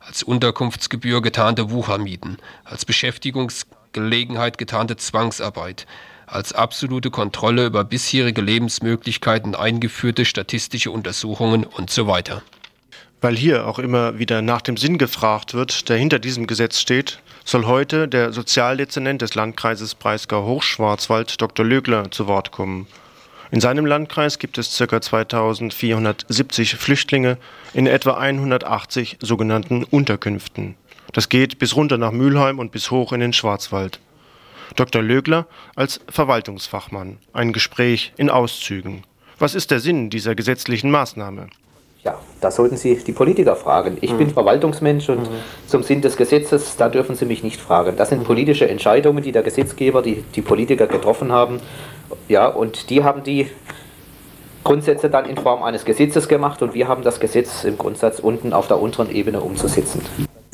[SPEAKER 3] Als Unterkunftsgebühr getarnte Wuchermieten. Als Beschäftigungsgelegenheit getarnte Zwangsarbeit. Als absolute Kontrolle über bisherige Lebensmöglichkeiten eingeführte statistische Untersuchungen und so weiter.
[SPEAKER 6] Weil hier auch immer wieder nach dem Sinn gefragt wird, der hinter diesem Gesetz steht, soll heute der Sozialdezernent des Landkreises Breisgau-Hochschwarzwald, Dr. Lögler, zu Wort kommen. In seinem Landkreis gibt es ca. 2470 Flüchtlinge in etwa 180 sogenannten Unterkünften. Das geht bis runter nach Mülheim und bis hoch in den Schwarzwald. Dr. Lögler als Verwaltungsfachmann. Ein Gespräch in Auszügen. Was ist der Sinn dieser gesetzlichen Maßnahme?
[SPEAKER 10] Ja, da sollten Sie die Politiker fragen. Ich mhm. bin Verwaltungsmensch und mhm. zum Sinn des Gesetzes, da dürfen Sie mich nicht fragen. Das sind mhm. politische Entscheidungen, die der Gesetzgeber, die, die Politiker getroffen haben. Ja, und die haben die Grundsätze dann in Form eines Gesetzes gemacht und wir haben das Gesetz im Grundsatz unten auf der unteren Ebene umzusetzen.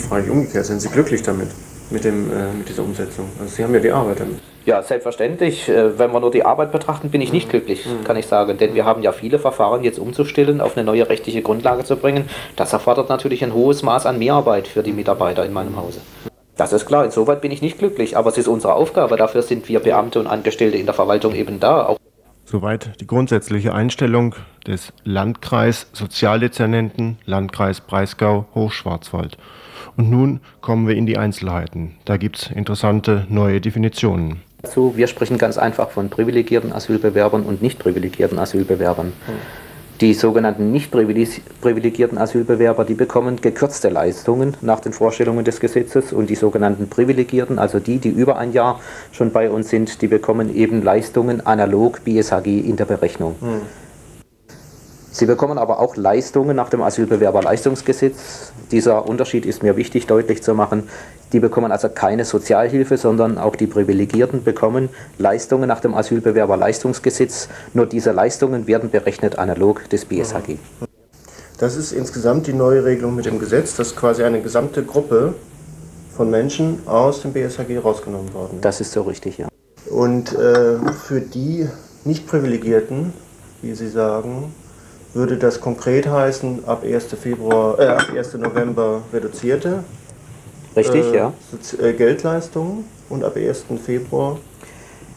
[SPEAKER 6] Frage ich umgekehrt, sind Sie glücklich damit, mit, dem, äh, mit dieser Umsetzung? Also Sie haben ja die Arbeit damit.
[SPEAKER 10] Ja, selbstverständlich. Äh, wenn wir nur die Arbeit betrachten, bin ich nicht glücklich, mhm. kann ich sagen. Denn wir haben ja viele Verfahren jetzt umzustellen, auf eine neue rechtliche Grundlage zu bringen. Das erfordert natürlich ein hohes Maß an Mehrarbeit für die Mitarbeiter in meinem Hause. Das ist klar, insoweit bin ich nicht glücklich, aber es ist unsere Aufgabe. Dafür sind wir Beamte und Angestellte in der Verwaltung eben da. Auch
[SPEAKER 6] Soweit die grundsätzliche Einstellung des Landkreis Sozialdezernenten Landkreis Breisgau Hochschwarzwald. Und nun kommen wir in die Einzelheiten. Da gibt es interessante neue Definitionen.
[SPEAKER 10] Dazu, wir sprechen ganz einfach von privilegierten Asylbewerbern und nicht privilegierten Asylbewerbern. Die sogenannten nicht privilegierten Asylbewerber, die bekommen gekürzte Leistungen nach den Vorstellungen des Gesetzes und die sogenannten privilegierten, also die, die über ein Jahr schon bei uns sind, die bekommen eben Leistungen analog BSHG in der Berechnung. Hm. Sie bekommen aber auch Leistungen nach dem Asylbewerberleistungsgesetz. Dieser Unterschied ist mir wichtig deutlich zu machen. Die bekommen also keine Sozialhilfe, sondern auch die Privilegierten bekommen Leistungen nach dem Asylbewerberleistungsgesetz. Nur diese Leistungen werden berechnet analog des BSHG.
[SPEAKER 6] Das ist insgesamt die neue Regelung mit dem Gesetz, dass quasi eine gesamte Gruppe von Menschen aus dem BSHG rausgenommen worden
[SPEAKER 10] ist. Das ist so richtig, ja.
[SPEAKER 6] Und äh, für die Nicht-Privilegierten, wie Sie sagen, würde das konkret heißen, ab 1. Februar, äh, ab 1. November reduzierte
[SPEAKER 10] Richtig, äh, ja.
[SPEAKER 6] Äh, Geldleistungen und ab 1. Februar?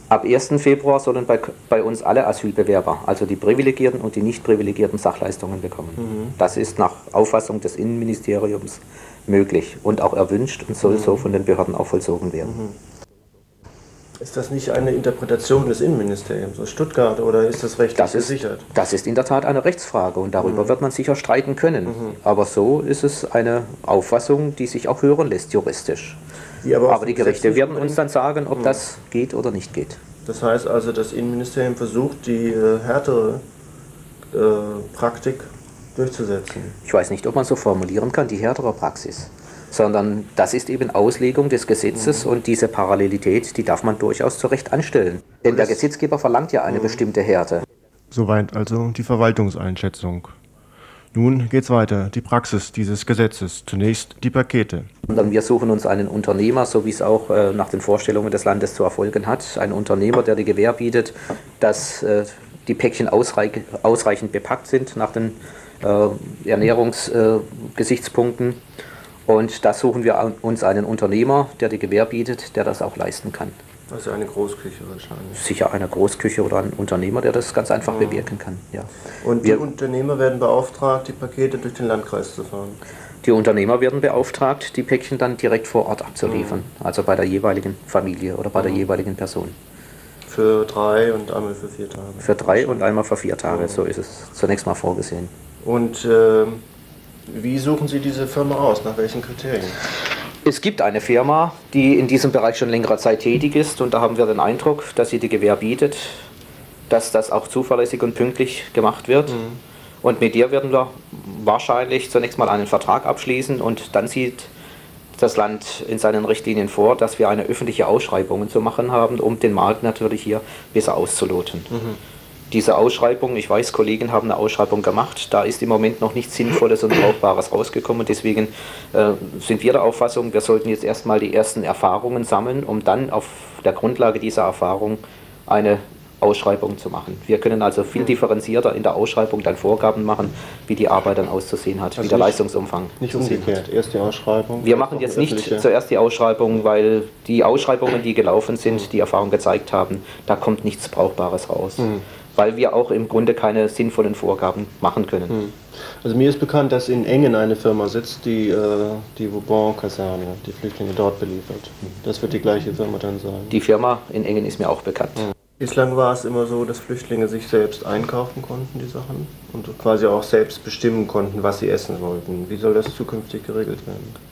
[SPEAKER 10] Ab 1. Februar sollen bei, bei uns alle Asylbewerber, also die privilegierten und die nicht privilegierten Sachleistungen bekommen. Mhm. Das ist nach Auffassung des Innenministeriums möglich und auch erwünscht und soll mhm. so von den Behörden auch vollzogen werden. Mhm.
[SPEAKER 6] Ist das nicht eine Interpretation des Innenministeriums aus Stuttgart oder ist das rechtlich
[SPEAKER 10] das
[SPEAKER 6] ist, gesichert?
[SPEAKER 10] Das ist in der Tat eine Rechtsfrage und darüber mhm. wird man sicher streiten können. Mhm. Aber so ist es eine Auffassung, die sich auch hören lässt juristisch. Die aber, aber die Gerichte werden uns dann sagen, ob mhm. das geht oder nicht geht.
[SPEAKER 6] Das heißt also, das Innenministerium versucht, die äh, härtere äh, Praktik durchzusetzen.
[SPEAKER 10] Ich weiß nicht, ob man so formulieren kann, die härtere Praxis sondern das ist eben Auslegung des Gesetzes mhm. und diese Parallelität, die darf man durchaus zu Recht anstellen. Denn der Gesetzgeber verlangt ja eine mhm. bestimmte Härte.
[SPEAKER 6] Soweit also die Verwaltungseinschätzung. Nun geht's weiter, die Praxis dieses Gesetzes. Zunächst die Pakete.
[SPEAKER 10] Wir suchen uns einen Unternehmer, so wie es auch äh, nach den Vorstellungen des Landes zu erfolgen hat. Einen Unternehmer, der die Gewähr bietet, dass äh, die Päckchen ausreich ausreichend bepackt sind nach den äh, Ernährungsgesichtspunkten. Und da suchen wir uns einen Unternehmer, der die Gewähr bietet, der das auch leisten kann.
[SPEAKER 6] Also eine Großküche wahrscheinlich.
[SPEAKER 10] Sicher eine Großküche oder ein Unternehmer, der das ganz einfach mhm. bewirken kann. Ja.
[SPEAKER 6] Und wir, die Unternehmer werden beauftragt, die Pakete durch den Landkreis zu fahren?
[SPEAKER 10] Die Unternehmer werden beauftragt, die Päckchen dann direkt vor Ort abzuliefern. Mhm. Also bei der jeweiligen Familie oder bei der mhm. jeweiligen Person.
[SPEAKER 6] Für drei und einmal für vier Tage?
[SPEAKER 10] Für drei und einmal für vier Tage, mhm. so ist es zunächst mal vorgesehen.
[SPEAKER 6] Und äh, wie suchen Sie diese Firma aus? Nach welchen Kriterien?
[SPEAKER 10] Es gibt eine Firma, die in diesem Bereich schon längere Zeit tätig ist und da haben wir den Eindruck, dass sie die Gewähr bietet, dass das auch zuverlässig und pünktlich gemacht wird. Mhm. Und mit der werden wir wahrscheinlich zunächst mal einen Vertrag abschließen und dann sieht das Land in seinen Richtlinien vor, dass wir eine öffentliche Ausschreibung zu machen haben, um den Markt natürlich hier besser auszuloten. Mhm diese Ausschreibung, ich weiß, Kollegen haben eine Ausschreibung gemacht, da ist im Moment noch nichts Sinnvolles und Brauchbares rausgekommen. Deswegen äh, sind wir der Auffassung, wir sollten jetzt erstmal die ersten Erfahrungen sammeln, um dann auf der Grundlage dieser Erfahrung eine Ausschreibung zu machen. Wir können also viel differenzierter in der Ausschreibung dann Vorgaben machen, wie die Arbeit dann auszusehen hat, also wie der Leistungsumfang.
[SPEAKER 6] Nicht umgekehrt, erst die Ausschreibung.
[SPEAKER 10] Wir machen jetzt nicht zuerst die Ausschreibung, weil die Ausschreibungen, die gelaufen sind, die Erfahrung gezeigt haben, da kommt nichts Brauchbares raus. Mhm weil wir auch im Grunde keine sinnvollen Vorgaben machen können. Hm.
[SPEAKER 6] Also mir ist bekannt, dass in Engen eine Firma sitzt, die äh, die Vauban-Kaserne, die Flüchtlinge dort beliefert. Das wird die gleiche Firma dann sein.
[SPEAKER 10] Die Firma in Engen ist mir auch bekannt.
[SPEAKER 6] Hm. Bislang war es immer so, dass Flüchtlinge sich selbst einkaufen konnten, die Sachen, und quasi auch selbst bestimmen konnten, was sie essen wollten. Wie soll das zukünftig geregelt werden?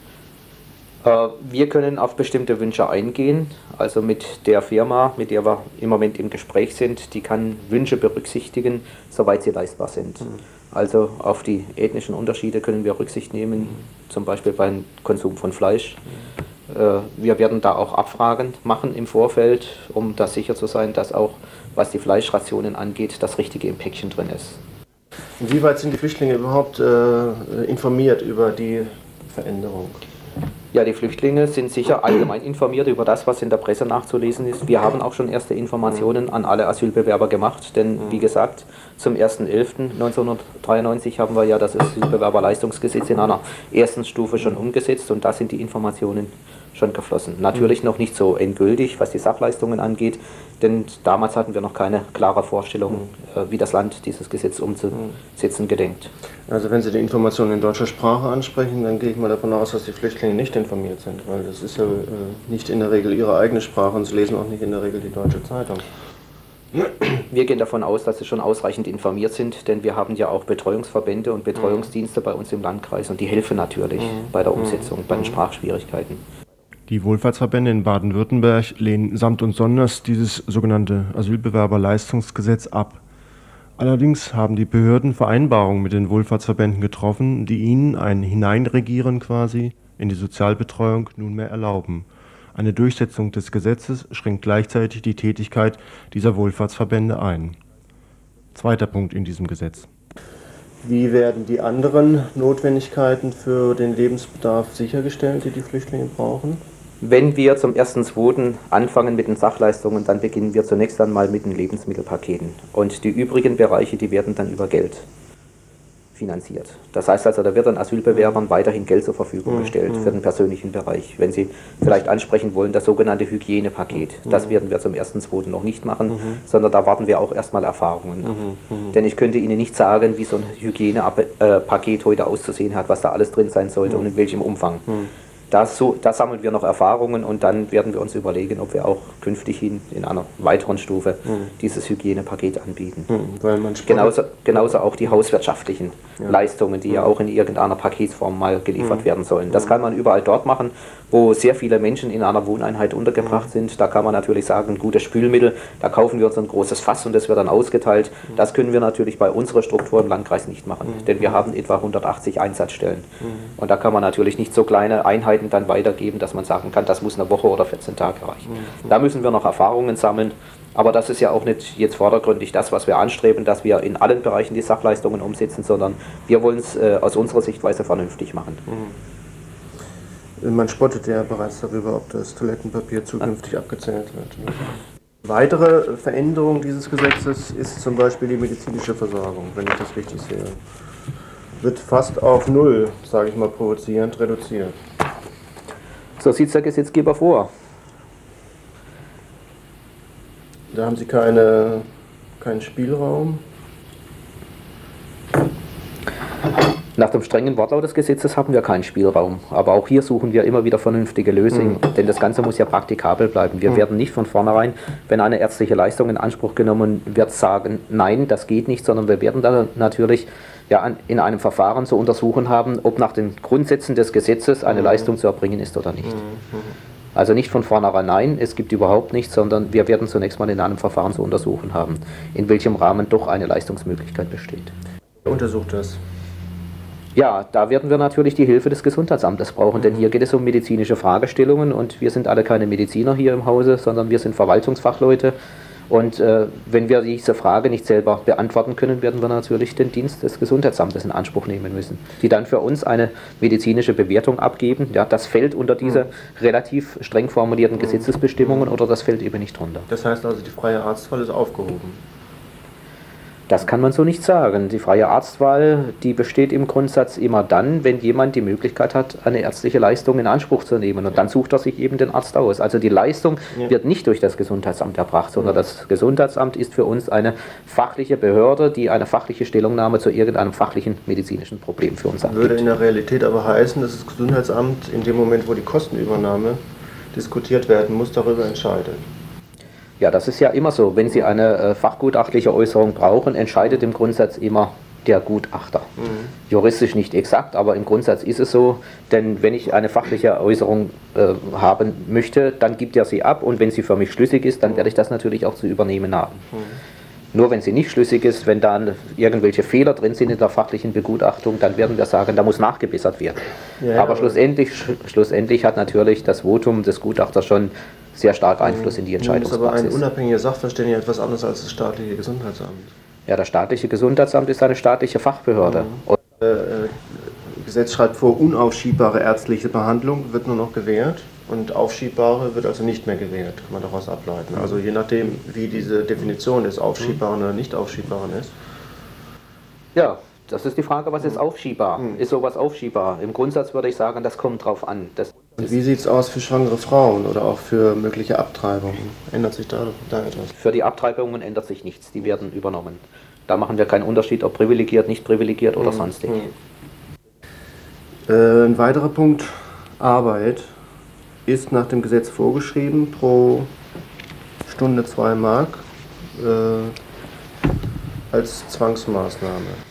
[SPEAKER 10] Äh, wir können auf bestimmte Wünsche eingehen. Also mit der Firma, mit der wir im Moment im Gespräch sind, die kann Wünsche berücksichtigen, soweit sie leistbar sind. Mhm. Also auf die ethnischen Unterschiede können wir Rücksicht nehmen, zum Beispiel beim Konsum von Fleisch. Mhm. Wir werden da auch Abfragen machen im Vorfeld, um da sicher zu sein, dass auch, was die Fleischrationen angeht, das Richtige im Päckchen drin ist.
[SPEAKER 6] Inwieweit sind die Flüchtlinge überhaupt äh, informiert über die Veränderung?
[SPEAKER 10] Ja, die Flüchtlinge sind sicher allgemein informiert über das, was in der Presse nachzulesen ist. Wir haben auch schon erste Informationen an alle Asylbewerber gemacht, denn wie gesagt, zum 1.11.1993 haben wir ja das Asylbewerberleistungsgesetz in einer ersten Stufe schon umgesetzt und da sind die Informationen schon geflossen. Natürlich noch nicht so endgültig, was die Sachleistungen angeht, denn damals hatten wir noch keine klare Vorstellung, äh, wie das Land dieses Gesetz umzusetzen gedenkt.
[SPEAKER 6] Also wenn Sie die Informationen in deutscher Sprache ansprechen, dann gehe ich mal davon aus, dass die Flüchtlinge nicht informiert sind, weil das ist ja äh, nicht in der Regel ihre eigene Sprache und sie lesen auch nicht in der Regel die deutsche Zeitung.
[SPEAKER 10] Wir gehen davon aus, dass sie schon ausreichend informiert sind, denn wir haben ja auch Betreuungsverbände und Betreuungsdienste bei uns im Landkreis und die helfen natürlich bei der Umsetzung, bei den Sprachschwierigkeiten.
[SPEAKER 6] Die Wohlfahrtsverbände in Baden-Württemberg lehnen samt und sonders dieses sogenannte Asylbewerberleistungsgesetz ab. Allerdings haben die Behörden Vereinbarungen mit den Wohlfahrtsverbänden getroffen, die ihnen ein Hineinregieren quasi in die Sozialbetreuung nunmehr erlauben. Eine Durchsetzung des Gesetzes schränkt gleichzeitig die Tätigkeit dieser Wohlfahrtsverbände ein. Zweiter Punkt in diesem Gesetz. Wie werden die anderen Notwendigkeiten für den Lebensbedarf sichergestellt, die die Flüchtlinge brauchen?
[SPEAKER 10] Wenn wir zum 1.2. anfangen mit den Sachleistungen, dann beginnen wir zunächst einmal mit den Lebensmittelpaketen. Und die übrigen Bereiche, die werden dann über Geld finanziert. Das heißt also, da wird den Asylbewerbern weiterhin Geld zur Verfügung gestellt für den persönlichen Bereich. Wenn Sie vielleicht ansprechen wollen, das sogenannte Hygienepaket, das werden wir zum 1.2. noch nicht machen, sondern da warten wir auch erstmal Erfahrungen. Denn ich könnte Ihnen nicht sagen, wie so ein Hygienepaket heute auszusehen hat, was da alles drin sein sollte und in welchem Umfang. Da, so, da sammeln wir noch Erfahrungen und dann werden wir uns überlegen, ob wir auch künftig hin in einer weiteren Stufe dieses Hygienepaket anbieten.
[SPEAKER 6] Weil man
[SPEAKER 10] Genauso, genauso auch die hauswirtschaftlichen Leistungen, die ja auch in irgendeiner Paketsform mal geliefert werden sollen. Das kann man überall dort machen, wo sehr viele Menschen in einer Wohneinheit untergebracht sind. Da kann man natürlich sagen, gutes Spülmittel, da kaufen wir uns ein großes Fass und das wird dann ausgeteilt. Das können wir natürlich bei unserer Struktur im Landkreis nicht machen, denn wir haben etwa 180 Einsatzstellen. Und da kann man natürlich nicht so kleine Einheiten dann weitergeben, dass man sagen kann, das muss eine Woche oder 14 Tage reichen. Da müssen wir noch Erfahrungen sammeln. Aber das ist ja auch nicht jetzt vordergründig das, was wir anstreben, dass wir in allen Bereichen die Sachleistungen umsetzen, sondern wir wollen es äh, aus unserer Sichtweise vernünftig machen.
[SPEAKER 6] Man spottet ja bereits darüber, ob das Toilettenpapier zukünftig abgezählt wird. ne? Weitere Veränderung dieses Gesetzes ist zum Beispiel die medizinische Versorgung, wenn ich das richtig sehe. Wird fast auf null, sage ich mal provozierend, reduziert.
[SPEAKER 10] So sieht es der Gesetzgeber vor.
[SPEAKER 6] Da haben Sie keine, keinen Spielraum.
[SPEAKER 10] Nach dem strengen Wortlaut des Gesetzes haben wir keinen Spielraum. Aber auch hier suchen wir immer wieder vernünftige Lösungen, denn das Ganze muss ja praktikabel bleiben. Wir werden nicht von vornherein, wenn eine ärztliche Leistung in Anspruch genommen wird, sagen, nein, das geht nicht, sondern wir werden dann natürlich ja, in einem Verfahren zu untersuchen haben, ob nach den Grundsätzen des Gesetzes eine Leistung zu erbringen ist oder nicht. Also nicht von vornherein nein, es gibt überhaupt nichts, sondern wir werden zunächst mal in einem Verfahren zu untersuchen haben, in welchem Rahmen doch eine Leistungsmöglichkeit besteht.
[SPEAKER 6] Wer untersucht das?
[SPEAKER 10] Ja, da werden wir natürlich die Hilfe des Gesundheitsamtes brauchen, denn hier geht es um medizinische Fragestellungen und wir sind alle keine Mediziner hier im Hause, sondern wir sind Verwaltungsfachleute. Und äh, wenn wir diese Frage nicht selber beantworten können, werden wir natürlich den Dienst des Gesundheitsamtes in Anspruch nehmen müssen, die dann für uns eine medizinische Bewertung abgeben. Ja, das fällt unter diese relativ streng formulierten Gesetzesbestimmungen oder das fällt eben nicht drunter.
[SPEAKER 6] Das heißt also, die freie Arztwahl ist aufgehoben.
[SPEAKER 10] Das kann man so nicht sagen. Die freie Arztwahl, die besteht im Grundsatz immer dann, wenn jemand die Möglichkeit hat, eine ärztliche Leistung in Anspruch zu nehmen. Und dann sucht er sich eben den Arzt aus. Also die Leistung
[SPEAKER 6] Ja.
[SPEAKER 10] wird nicht durch das Gesundheitsamt erbracht, sondern das Gesundheitsamt ist für uns eine fachliche Behörde, die eine fachliche Stellungnahme zu irgendeinem fachlichen medizinischen Problem für uns
[SPEAKER 6] Würde
[SPEAKER 10] abgibt.
[SPEAKER 6] in der Realität aber heißen, dass das Gesundheitsamt in dem Moment, wo die Kostenübernahme diskutiert werden muss, darüber entscheidet.
[SPEAKER 10] Ja, das ist ja immer so. Wenn Sie eine äh, fachgutachtliche Äußerung brauchen, entscheidet im Grundsatz immer der Gutachter. Juristisch nicht exakt, aber im Grundsatz ist es so, denn wenn ich eine fachliche Äußerung äh, haben möchte, dann gibt er sie ab und wenn sie für mich schlüssig ist, dann werde ich das natürlich auch zu übernehmen haben. Nur wenn sie nicht schlüssig ist, wenn dann irgendwelche Fehler drin sind in der fachlichen Begutachtung, dann werden wir sagen, da muss nachgebessert werden.
[SPEAKER 6] Ja,
[SPEAKER 10] aber
[SPEAKER 6] aber-
[SPEAKER 10] schlussendlich, sch- schlussendlich hat natürlich das Votum des Gutachters schon sehr stark Einfluss in die
[SPEAKER 6] Nun ist aber ein
[SPEAKER 10] Entscheidungspraxis.
[SPEAKER 6] unabhängiger Sachverständiger etwas anderes als das staatliche Gesundheitsamt.
[SPEAKER 10] Ja, das staatliche Gesundheitsamt ist eine staatliche Fachbehörde. Und
[SPEAKER 6] Äh, äh, Gesetz schreibt vor, unaufschiebbare ärztliche Behandlung wird nur noch gewährt und aufschiebbare wird also nicht mehr gewährt, kann man daraus ableiten. Also je nachdem, wie diese Definition des Aufschiebbaren oder nicht Aufschiebbaren ist.
[SPEAKER 10] ja, das ist die Frage, was ist aufschiebbar? Ist sowas aufschiebbar? Im Grundsatz würde ich sagen, das kommt drauf an. Das
[SPEAKER 6] Und wie sieht es aus für schwangere Frauen oder auch für mögliche Abtreibungen? Ändert sich da, da etwas?
[SPEAKER 10] Für die Abtreibungen ändert sich nichts, die werden übernommen. Da machen wir keinen Unterschied, ob privilegiert, nicht privilegiert oder sonstig.
[SPEAKER 6] Äh, ein weiterer Punkt, Arbeit, ist nach dem Gesetz vorgeschrieben, pro Stunde 2 Mark. äh, als Zwangsmaßnahme.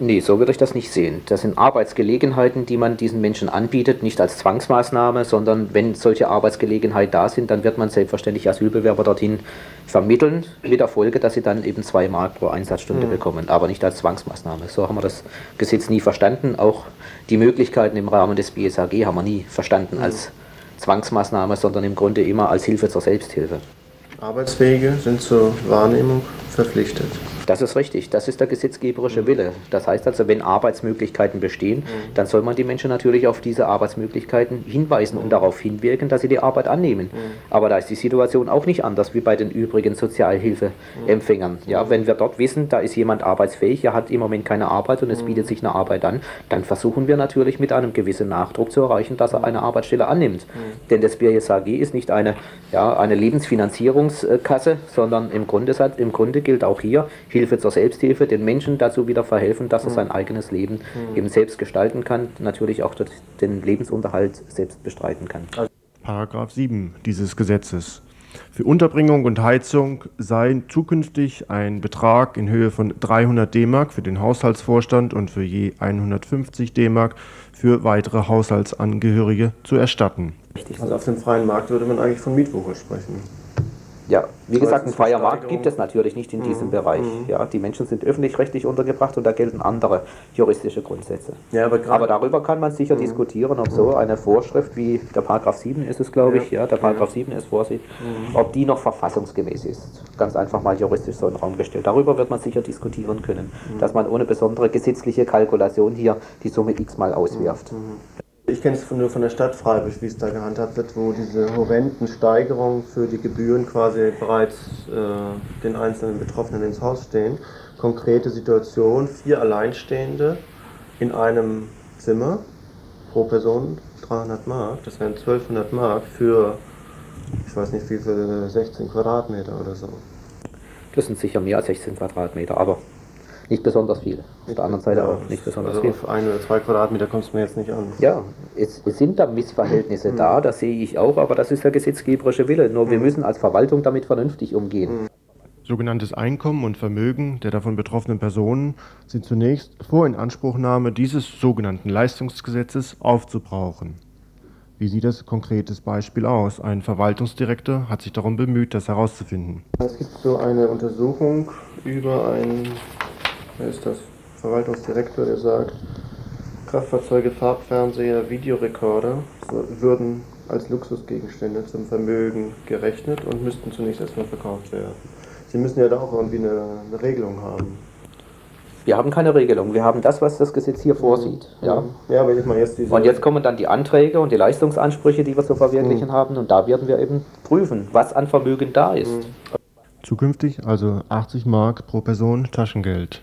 [SPEAKER 10] Nee, so würde ich das nicht sehen. Das sind Arbeitsgelegenheiten, die man diesen Menschen anbietet, nicht als Zwangsmaßnahme, sondern wenn solche Arbeitsgelegenheiten da sind, dann wird man selbstverständlich Asylbewerber dorthin vermitteln, mit der Folge, dass sie dann eben zwei Mark pro Einsatzstunde mhm. bekommen, aber nicht als Zwangsmaßnahme. So haben wir das Gesetz nie verstanden. Auch die Möglichkeiten im Rahmen des BSAG haben wir nie verstanden mhm. als Zwangsmaßnahme, sondern im Grunde immer als Hilfe zur Selbsthilfe.
[SPEAKER 6] Arbeitswege sind zur Wahrnehmung verpflichtet.
[SPEAKER 10] Das ist richtig, das ist der gesetzgeberische Wille. Das heißt also, wenn Arbeitsmöglichkeiten bestehen, mhm. dann soll man die Menschen natürlich auf diese Arbeitsmöglichkeiten hinweisen und darauf hinwirken, dass sie die Arbeit annehmen. Mhm. Aber da ist die Situation auch nicht anders wie bei den übrigen Sozialhilfeempfängern. Ja, wenn wir dort wissen, da ist jemand arbeitsfähig, er hat im Moment keine Arbeit und es bietet sich eine Arbeit an, dann versuchen wir natürlich mit einem gewissen Nachdruck zu erreichen, dass er eine Arbeitsstelle annimmt. Denn das BSAG ist nicht eine, ja, eine Lebensfinanzierungskasse, sondern im Grunde, im Grunde gilt auch hier, Hilfe zur Selbsthilfe, den Menschen dazu wieder verhelfen, dass er mhm. sein eigenes Leben mhm. eben selbst gestalten kann, natürlich auch den Lebensunterhalt selbst bestreiten kann.
[SPEAKER 6] Paragraph 7 dieses Gesetzes. Für Unterbringung und Heizung sei zukünftig ein Betrag in Höhe von 300 D-Mark für den Haushaltsvorstand und für je 150 D-Mark für weitere Haushaltsangehörige zu erstatten. Also auf dem freien Markt würde man eigentlich von Mietwoche sprechen.
[SPEAKER 10] Ja, wie gesagt, ein freier Markt gibt es natürlich nicht in diesem mhm. Bereich. Mhm. Ja, die Menschen sind öffentlich-rechtlich untergebracht und da gelten andere juristische Grundsätze. Ja, aber, aber darüber kann man sicher mhm. diskutieren, ob so eine Vorschrift wie der Paragraph 7 ist es, glaube ich, ja, der Paragraph 7 ist vorsieht, mhm. ob die noch verfassungsgemäß ist. Ganz einfach mal juristisch so in den Raum gestellt. Darüber wird man sicher diskutieren können, mhm. dass man ohne besondere gesetzliche Kalkulation hier die Summe x mal auswirft.
[SPEAKER 6] Ich kenne es nur von der Stadt Freiburg, wie es da gehandhabt wird, wo diese horrenden Steigerungen für die Gebühren quasi bereits äh, den einzelnen Betroffenen ins Haus stehen. Konkrete Situation, vier Alleinstehende in einem Zimmer, pro Person 300 Mark, das wären 1200 Mark für, ich weiß nicht wie viel, 16 Quadratmeter oder so.
[SPEAKER 10] Das sind sicher mehr als 16 Quadratmeter, aber nicht besonders viel. Auf der anderen Seite ja, auch nicht besonders
[SPEAKER 6] also
[SPEAKER 10] viel.
[SPEAKER 6] Auf ein oder zwei Quadratmeter kommst du mir jetzt nicht an.
[SPEAKER 10] Ja, es, es sind da Missverhältnisse mhm. da, das sehe ich auch, aber das ist der gesetzgeberische Wille. Nur mhm. wir müssen als Verwaltung damit vernünftig umgehen. Mhm.
[SPEAKER 6] Sogenanntes Einkommen und Vermögen der davon betroffenen Personen sind zunächst vor Inanspruchnahme dieses sogenannten Leistungsgesetzes aufzubrauchen. Wie sieht das konkretes Beispiel aus? Ein Verwaltungsdirektor hat sich darum bemüht, das herauszufinden. Es gibt so eine Untersuchung über ein ist das? Verwaltungsdirektor, der sagt, Kraftfahrzeuge, Farbfernseher, Videorekorder würden als Luxusgegenstände zum Vermögen gerechnet und müssten zunächst erstmal verkauft werden. Sie müssen ja da auch irgendwie eine, eine Regelung haben.
[SPEAKER 10] Wir haben keine Regelung. Wir haben das, was das Gesetz hier vorsieht. Mhm. Ja,
[SPEAKER 6] ja aber ich meine jetzt diese
[SPEAKER 10] und jetzt kommen dann die Anträge und die Leistungsansprüche, die wir zu verwirklichen mhm. haben. Und da werden wir eben prüfen, was an Vermögen da ist. Mhm.
[SPEAKER 6] Zukünftig also 80 Mark pro Person Taschengeld.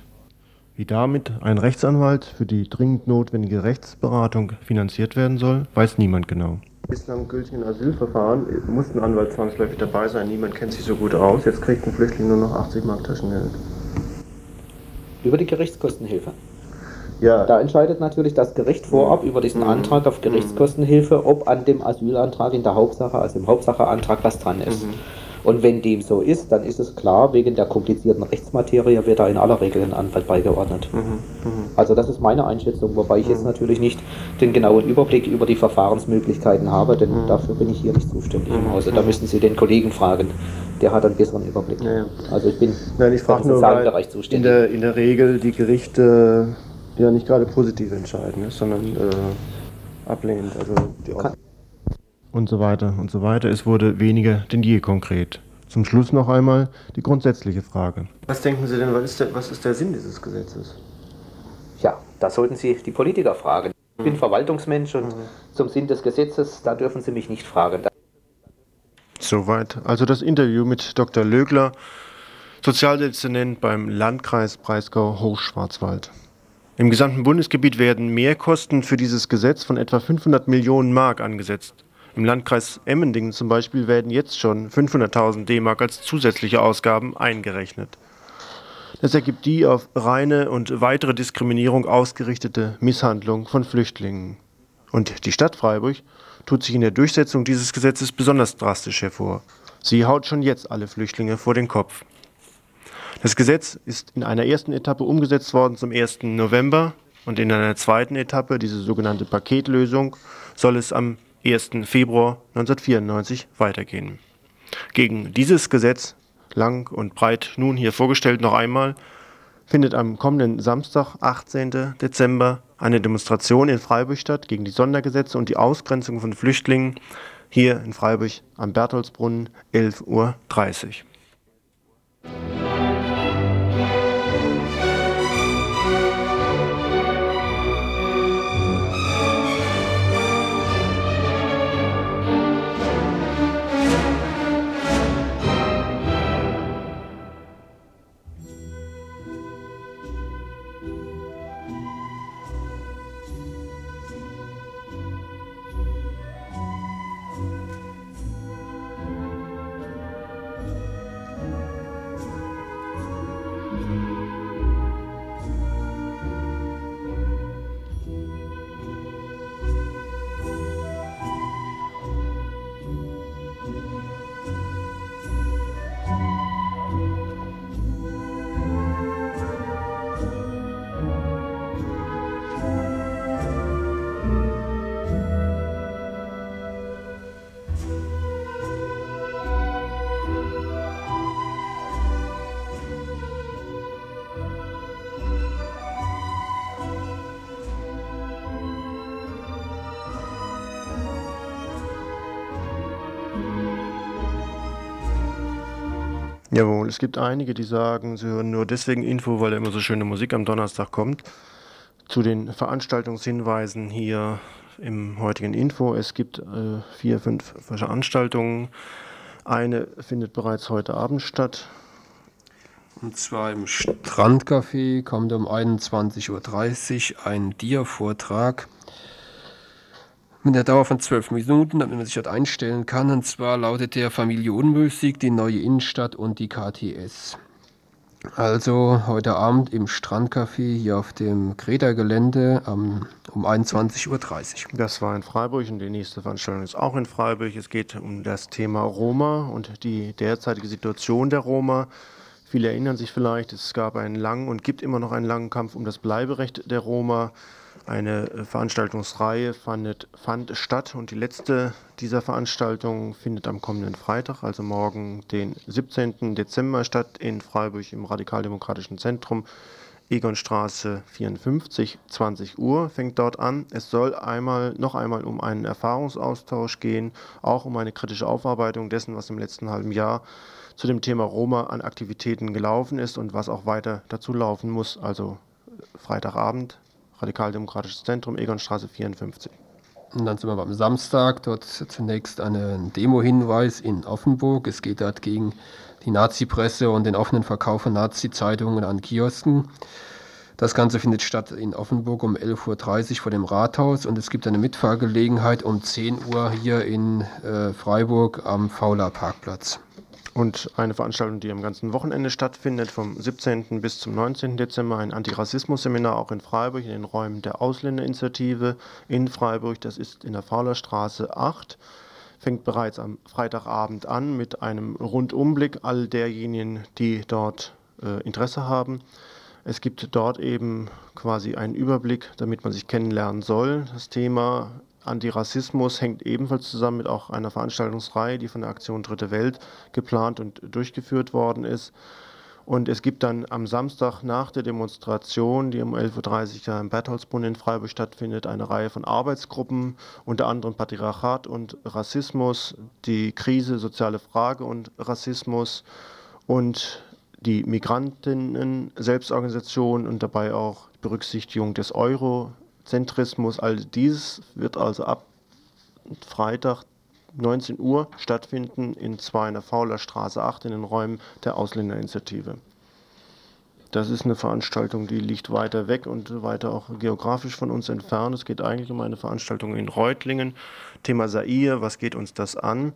[SPEAKER 6] Wie damit ein Rechtsanwalt für die dringend notwendige Rechtsberatung finanziert werden soll, weiß niemand genau. Bislang gültigen Asylverfahren muss ein Anwalt zwangsläufig dabei sein. Niemand kennt sich so gut aus. Jetzt kriegt ein Flüchtling nur noch 80 Mark Taschengeld.
[SPEAKER 10] Über die Gerichtskostenhilfe. Ja. Da entscheidet natürlich das Gericht vorab über diesen mhm. Antrag auf Gerichtskostenhilfe, ob an dem Asylantrag in der Hauptsache, also im Hauptsacheantrag, was dran ist. Mhm. Und wenn dem so ist, dann ist es klar, wegen der komplizierten Rechtsmaterie wird da in aller Regel ein Anwalt beigeordnet. Mhm, mh. Also das ist meine Einschätzung, wobei ich mhm. jetzt natürlich nicht den genauen Überblick über die Verfahrensmöglichkeiten habe, denn mhm. dafür bin ich hier nicht zuständig im mhm, Hause. Da mhm. müssen Sie den Kollegen fragen. Der hat einen besseren Überblick. Ja, ja. Also ich bin
[SPEAKER 6] Nein, ich frage nur, Bereich zuständig. In der, in der Regel die Gerichte ja nicht gerade positiv entscheiden, ne, sondern äh, ablehnend. Also die Kann, und so weiter und so weiter. Es wurde weniger denn je konkret. Zum Schluss noch einmal die grundsätzliche Frage. Was denken Sie denn, was ist der, was ist der Sinn dieses Gesetzes?
[SPEAKER 10] Ja, da sollten Sie die Politiker fragen. Ich bin. Verwaltungsmensch und mhm. zum Sinn des Gesetzes, da dürfen Sie mich nicht fragen.
[SPEAKER 6] Soweit also das Interview mit Dr. Lögler, Sozialdezernent beim Landkreis Breisgau-Hochschwarzwald. Im gesamten Bundesgebiet werden Mehrkosten für dieses Gesetz von etwa 500 Millionen Mark angesetzt. Im Landkreis Emmendingen zum Beispiel werden jetzt schon 500.000 D-Mark als zusätzliche Ausgaben eingerechnet. Das ergibt die auf reine und weitere Diskriminierung ausgerichtete Misshandlung von Flüchtlingen. Und die Stadt Freiburg tut sich in der Durchsetzung dieses Gesetzes besonders drastisch hervor. Sie haut schon jetzt alle Flüchtlinge vor den Kopf. Das Gesetz ist in einer ersten Etappe umgesetzt worden zum 1. November und in einer zweiten Etappe, diese sogenannte Paketlösung, soll es am 1. Februar 1994 weitergehen. Gegen dieses Gesetz, lang und breit nun hier vorgestellt noch einmal, findet am kommenden Samstag, 18. Dezember, eine Demonstration in Freiburg statt gegen die Sondergesetze und die Ausgrenzung von Flüchtlingen hier in Freiburg am Bertholdsbrunnen, 11.30 Uhr. Jawohl, es gibt einige, die sagen, sie hören nur deswegen Info, weil da immer so schöne Musik am Donnerstag kommt. Zu den Veranstaltungshinweisen hier im heutigen Info. Es gibt äh, vier, fünf Veranstaltungen. Eine findet bereits heute Abend statt.
[SPEAKER 3] Und zwar im Strandcafé kommt um 21.30 Uhr ein Dia-Vortrag mit einer Dauer von zwölf Minuten, damit man sich dort einstellen kann. Und zwar lautet der Familienmusik, die neue Innenstadt und die KTS. Also heute Abend im Strandcafé hier auf dem Kreta-Gelände um, um 21.30 Uhr.
[SPEAKER 6] Das war in Freiburg und die nächste Veranstaltung ist auch in Freiburg. Es geht um das Thema Roma und die derzeitige Situation der Roma. Viele erinnern sich vielleicht, es gab einen langen und gibt immer noch einen langen Kampf um das Bleiberecht der Roma. Eine äh, Veranstaltungsreihe fand, fand statt und die letzte dieser Veranstaltungen findet am kommenden Freitag, also morgen, den 17. Dezember statt in Freiburg im Radikaldemokratischen Zentrum. Egonstraße 54, 20 Uhr fängt dort an. Es soll einmal, noch einmal um einen Erfahrungsaustausch gehen, auch um eine kritische Aufarbeitung dessen, was im letzten halben Jahr zu dem Thema Roma an Aktivitäten gelaufen ist und was auch weiter dazu laufen muss. Also Freitagabend, Radikaldemokratisches Zentrum, Egonstraße 54.
[SPEAKER 3] Und dann sind wir am Samstag, dort zunächst einen Demo-Hinweis in Offenburg. Es geht dort gegen die Nazi-Presse und den offenen Verkauf von Nazi-Zeitungen an Kiosken. Das Ganze findet statt in Offenburg um 11.30 Uhr vor dem Rathaus und es gibt eine Mitfahrgelegenheit um 10 Uhr hier in äh, Freiburg am Fauler Parkplatz
[SPEAKER 6] und eine Veranstaltung, die am ganzen Wochenende stattfindet, vom 17. bis zum 19. Dezember, ein Antirassismus-Seminar auch in Freiburg, in den Räumen der Ausländerinitiative in Freiburg. Das ist in der Faulerstraße 8. Fängt bereits am Freitagabend an mit einem Rundumblick all derjenigen, die dort äh, Interesse haben. Es gibt dort eben quasi einen Überblick, damit man sich kennenlernen soll. Das Thema Antirassismus hängt ebenfalls zusammen mit auch einer Veranstaltungsreihe, die von der Aktion Dritte Welt geplant und durchgeführt worden ist. Und es gibt dann am Samstag nach der Demonstration, die um 11.30 Uhr im Bertholdsbrunnen in Freiburg stattfindet, eine Reihe von Arbeitsgruppen, unter anderem Patriarchat und Rassismus, die Krise, soziale Frage und Rassismus und die Migrantinnen-Selbstorganisation und dabei auch Berücksichtigung des Euro Zentrismus, all dies wird also ab Freitag 19 Uhr stattfinden in zwar in der Fauler Straße 8 in den Räumen der Ausländerinitiative. Das ist eine Veranstaltung, die liegt weiter weg und weiter auch geografisch von uns entfernt. Es geht eigentlich um eine Veranstaltung in Reutlingen. Thema Sair, was geht uns das an?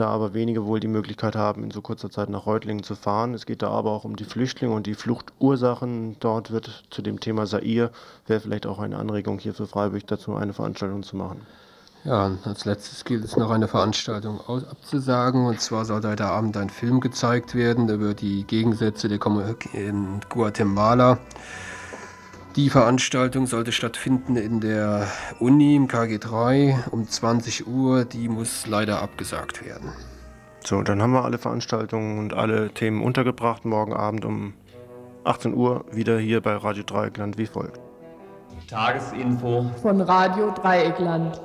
[SPEAKER 6] Da aber wenige wohl die Möglichkeit haben, in so kurzer Zeit nach Reutlingen zu fahren. Es geht da aber auch um die Flüchtlinge und die Fluchtursachen. Dort wird zu dem Thema Sair, wäre vielleicht auch eine Anregung hier für Freiburg dazu, eine Veranstaltung zu machen.
[SPEAKER 3] Ja, als letztes gilt es noch eine Veranstaltung abzusagen. Und zwar soll heute Abend ein Film gezeigt werden über die Gegensätze der Kommunik in Guatemala. Die Veranstaltung sollte stattfinden in der Uni im KG3 um 20 Uhr. Die muss leider abgesagt werden.
[SPEAKER 6] So, dann haben wir alle Veranstaltungen und alle Themen untergebracht. Morgen Abend um 18 Uhr wieder hier bei Radio Dreieckland wie folgt.
[SPEAKER 11] Tagesinfo
[SPEAKER 2] von Radio Dreieckland.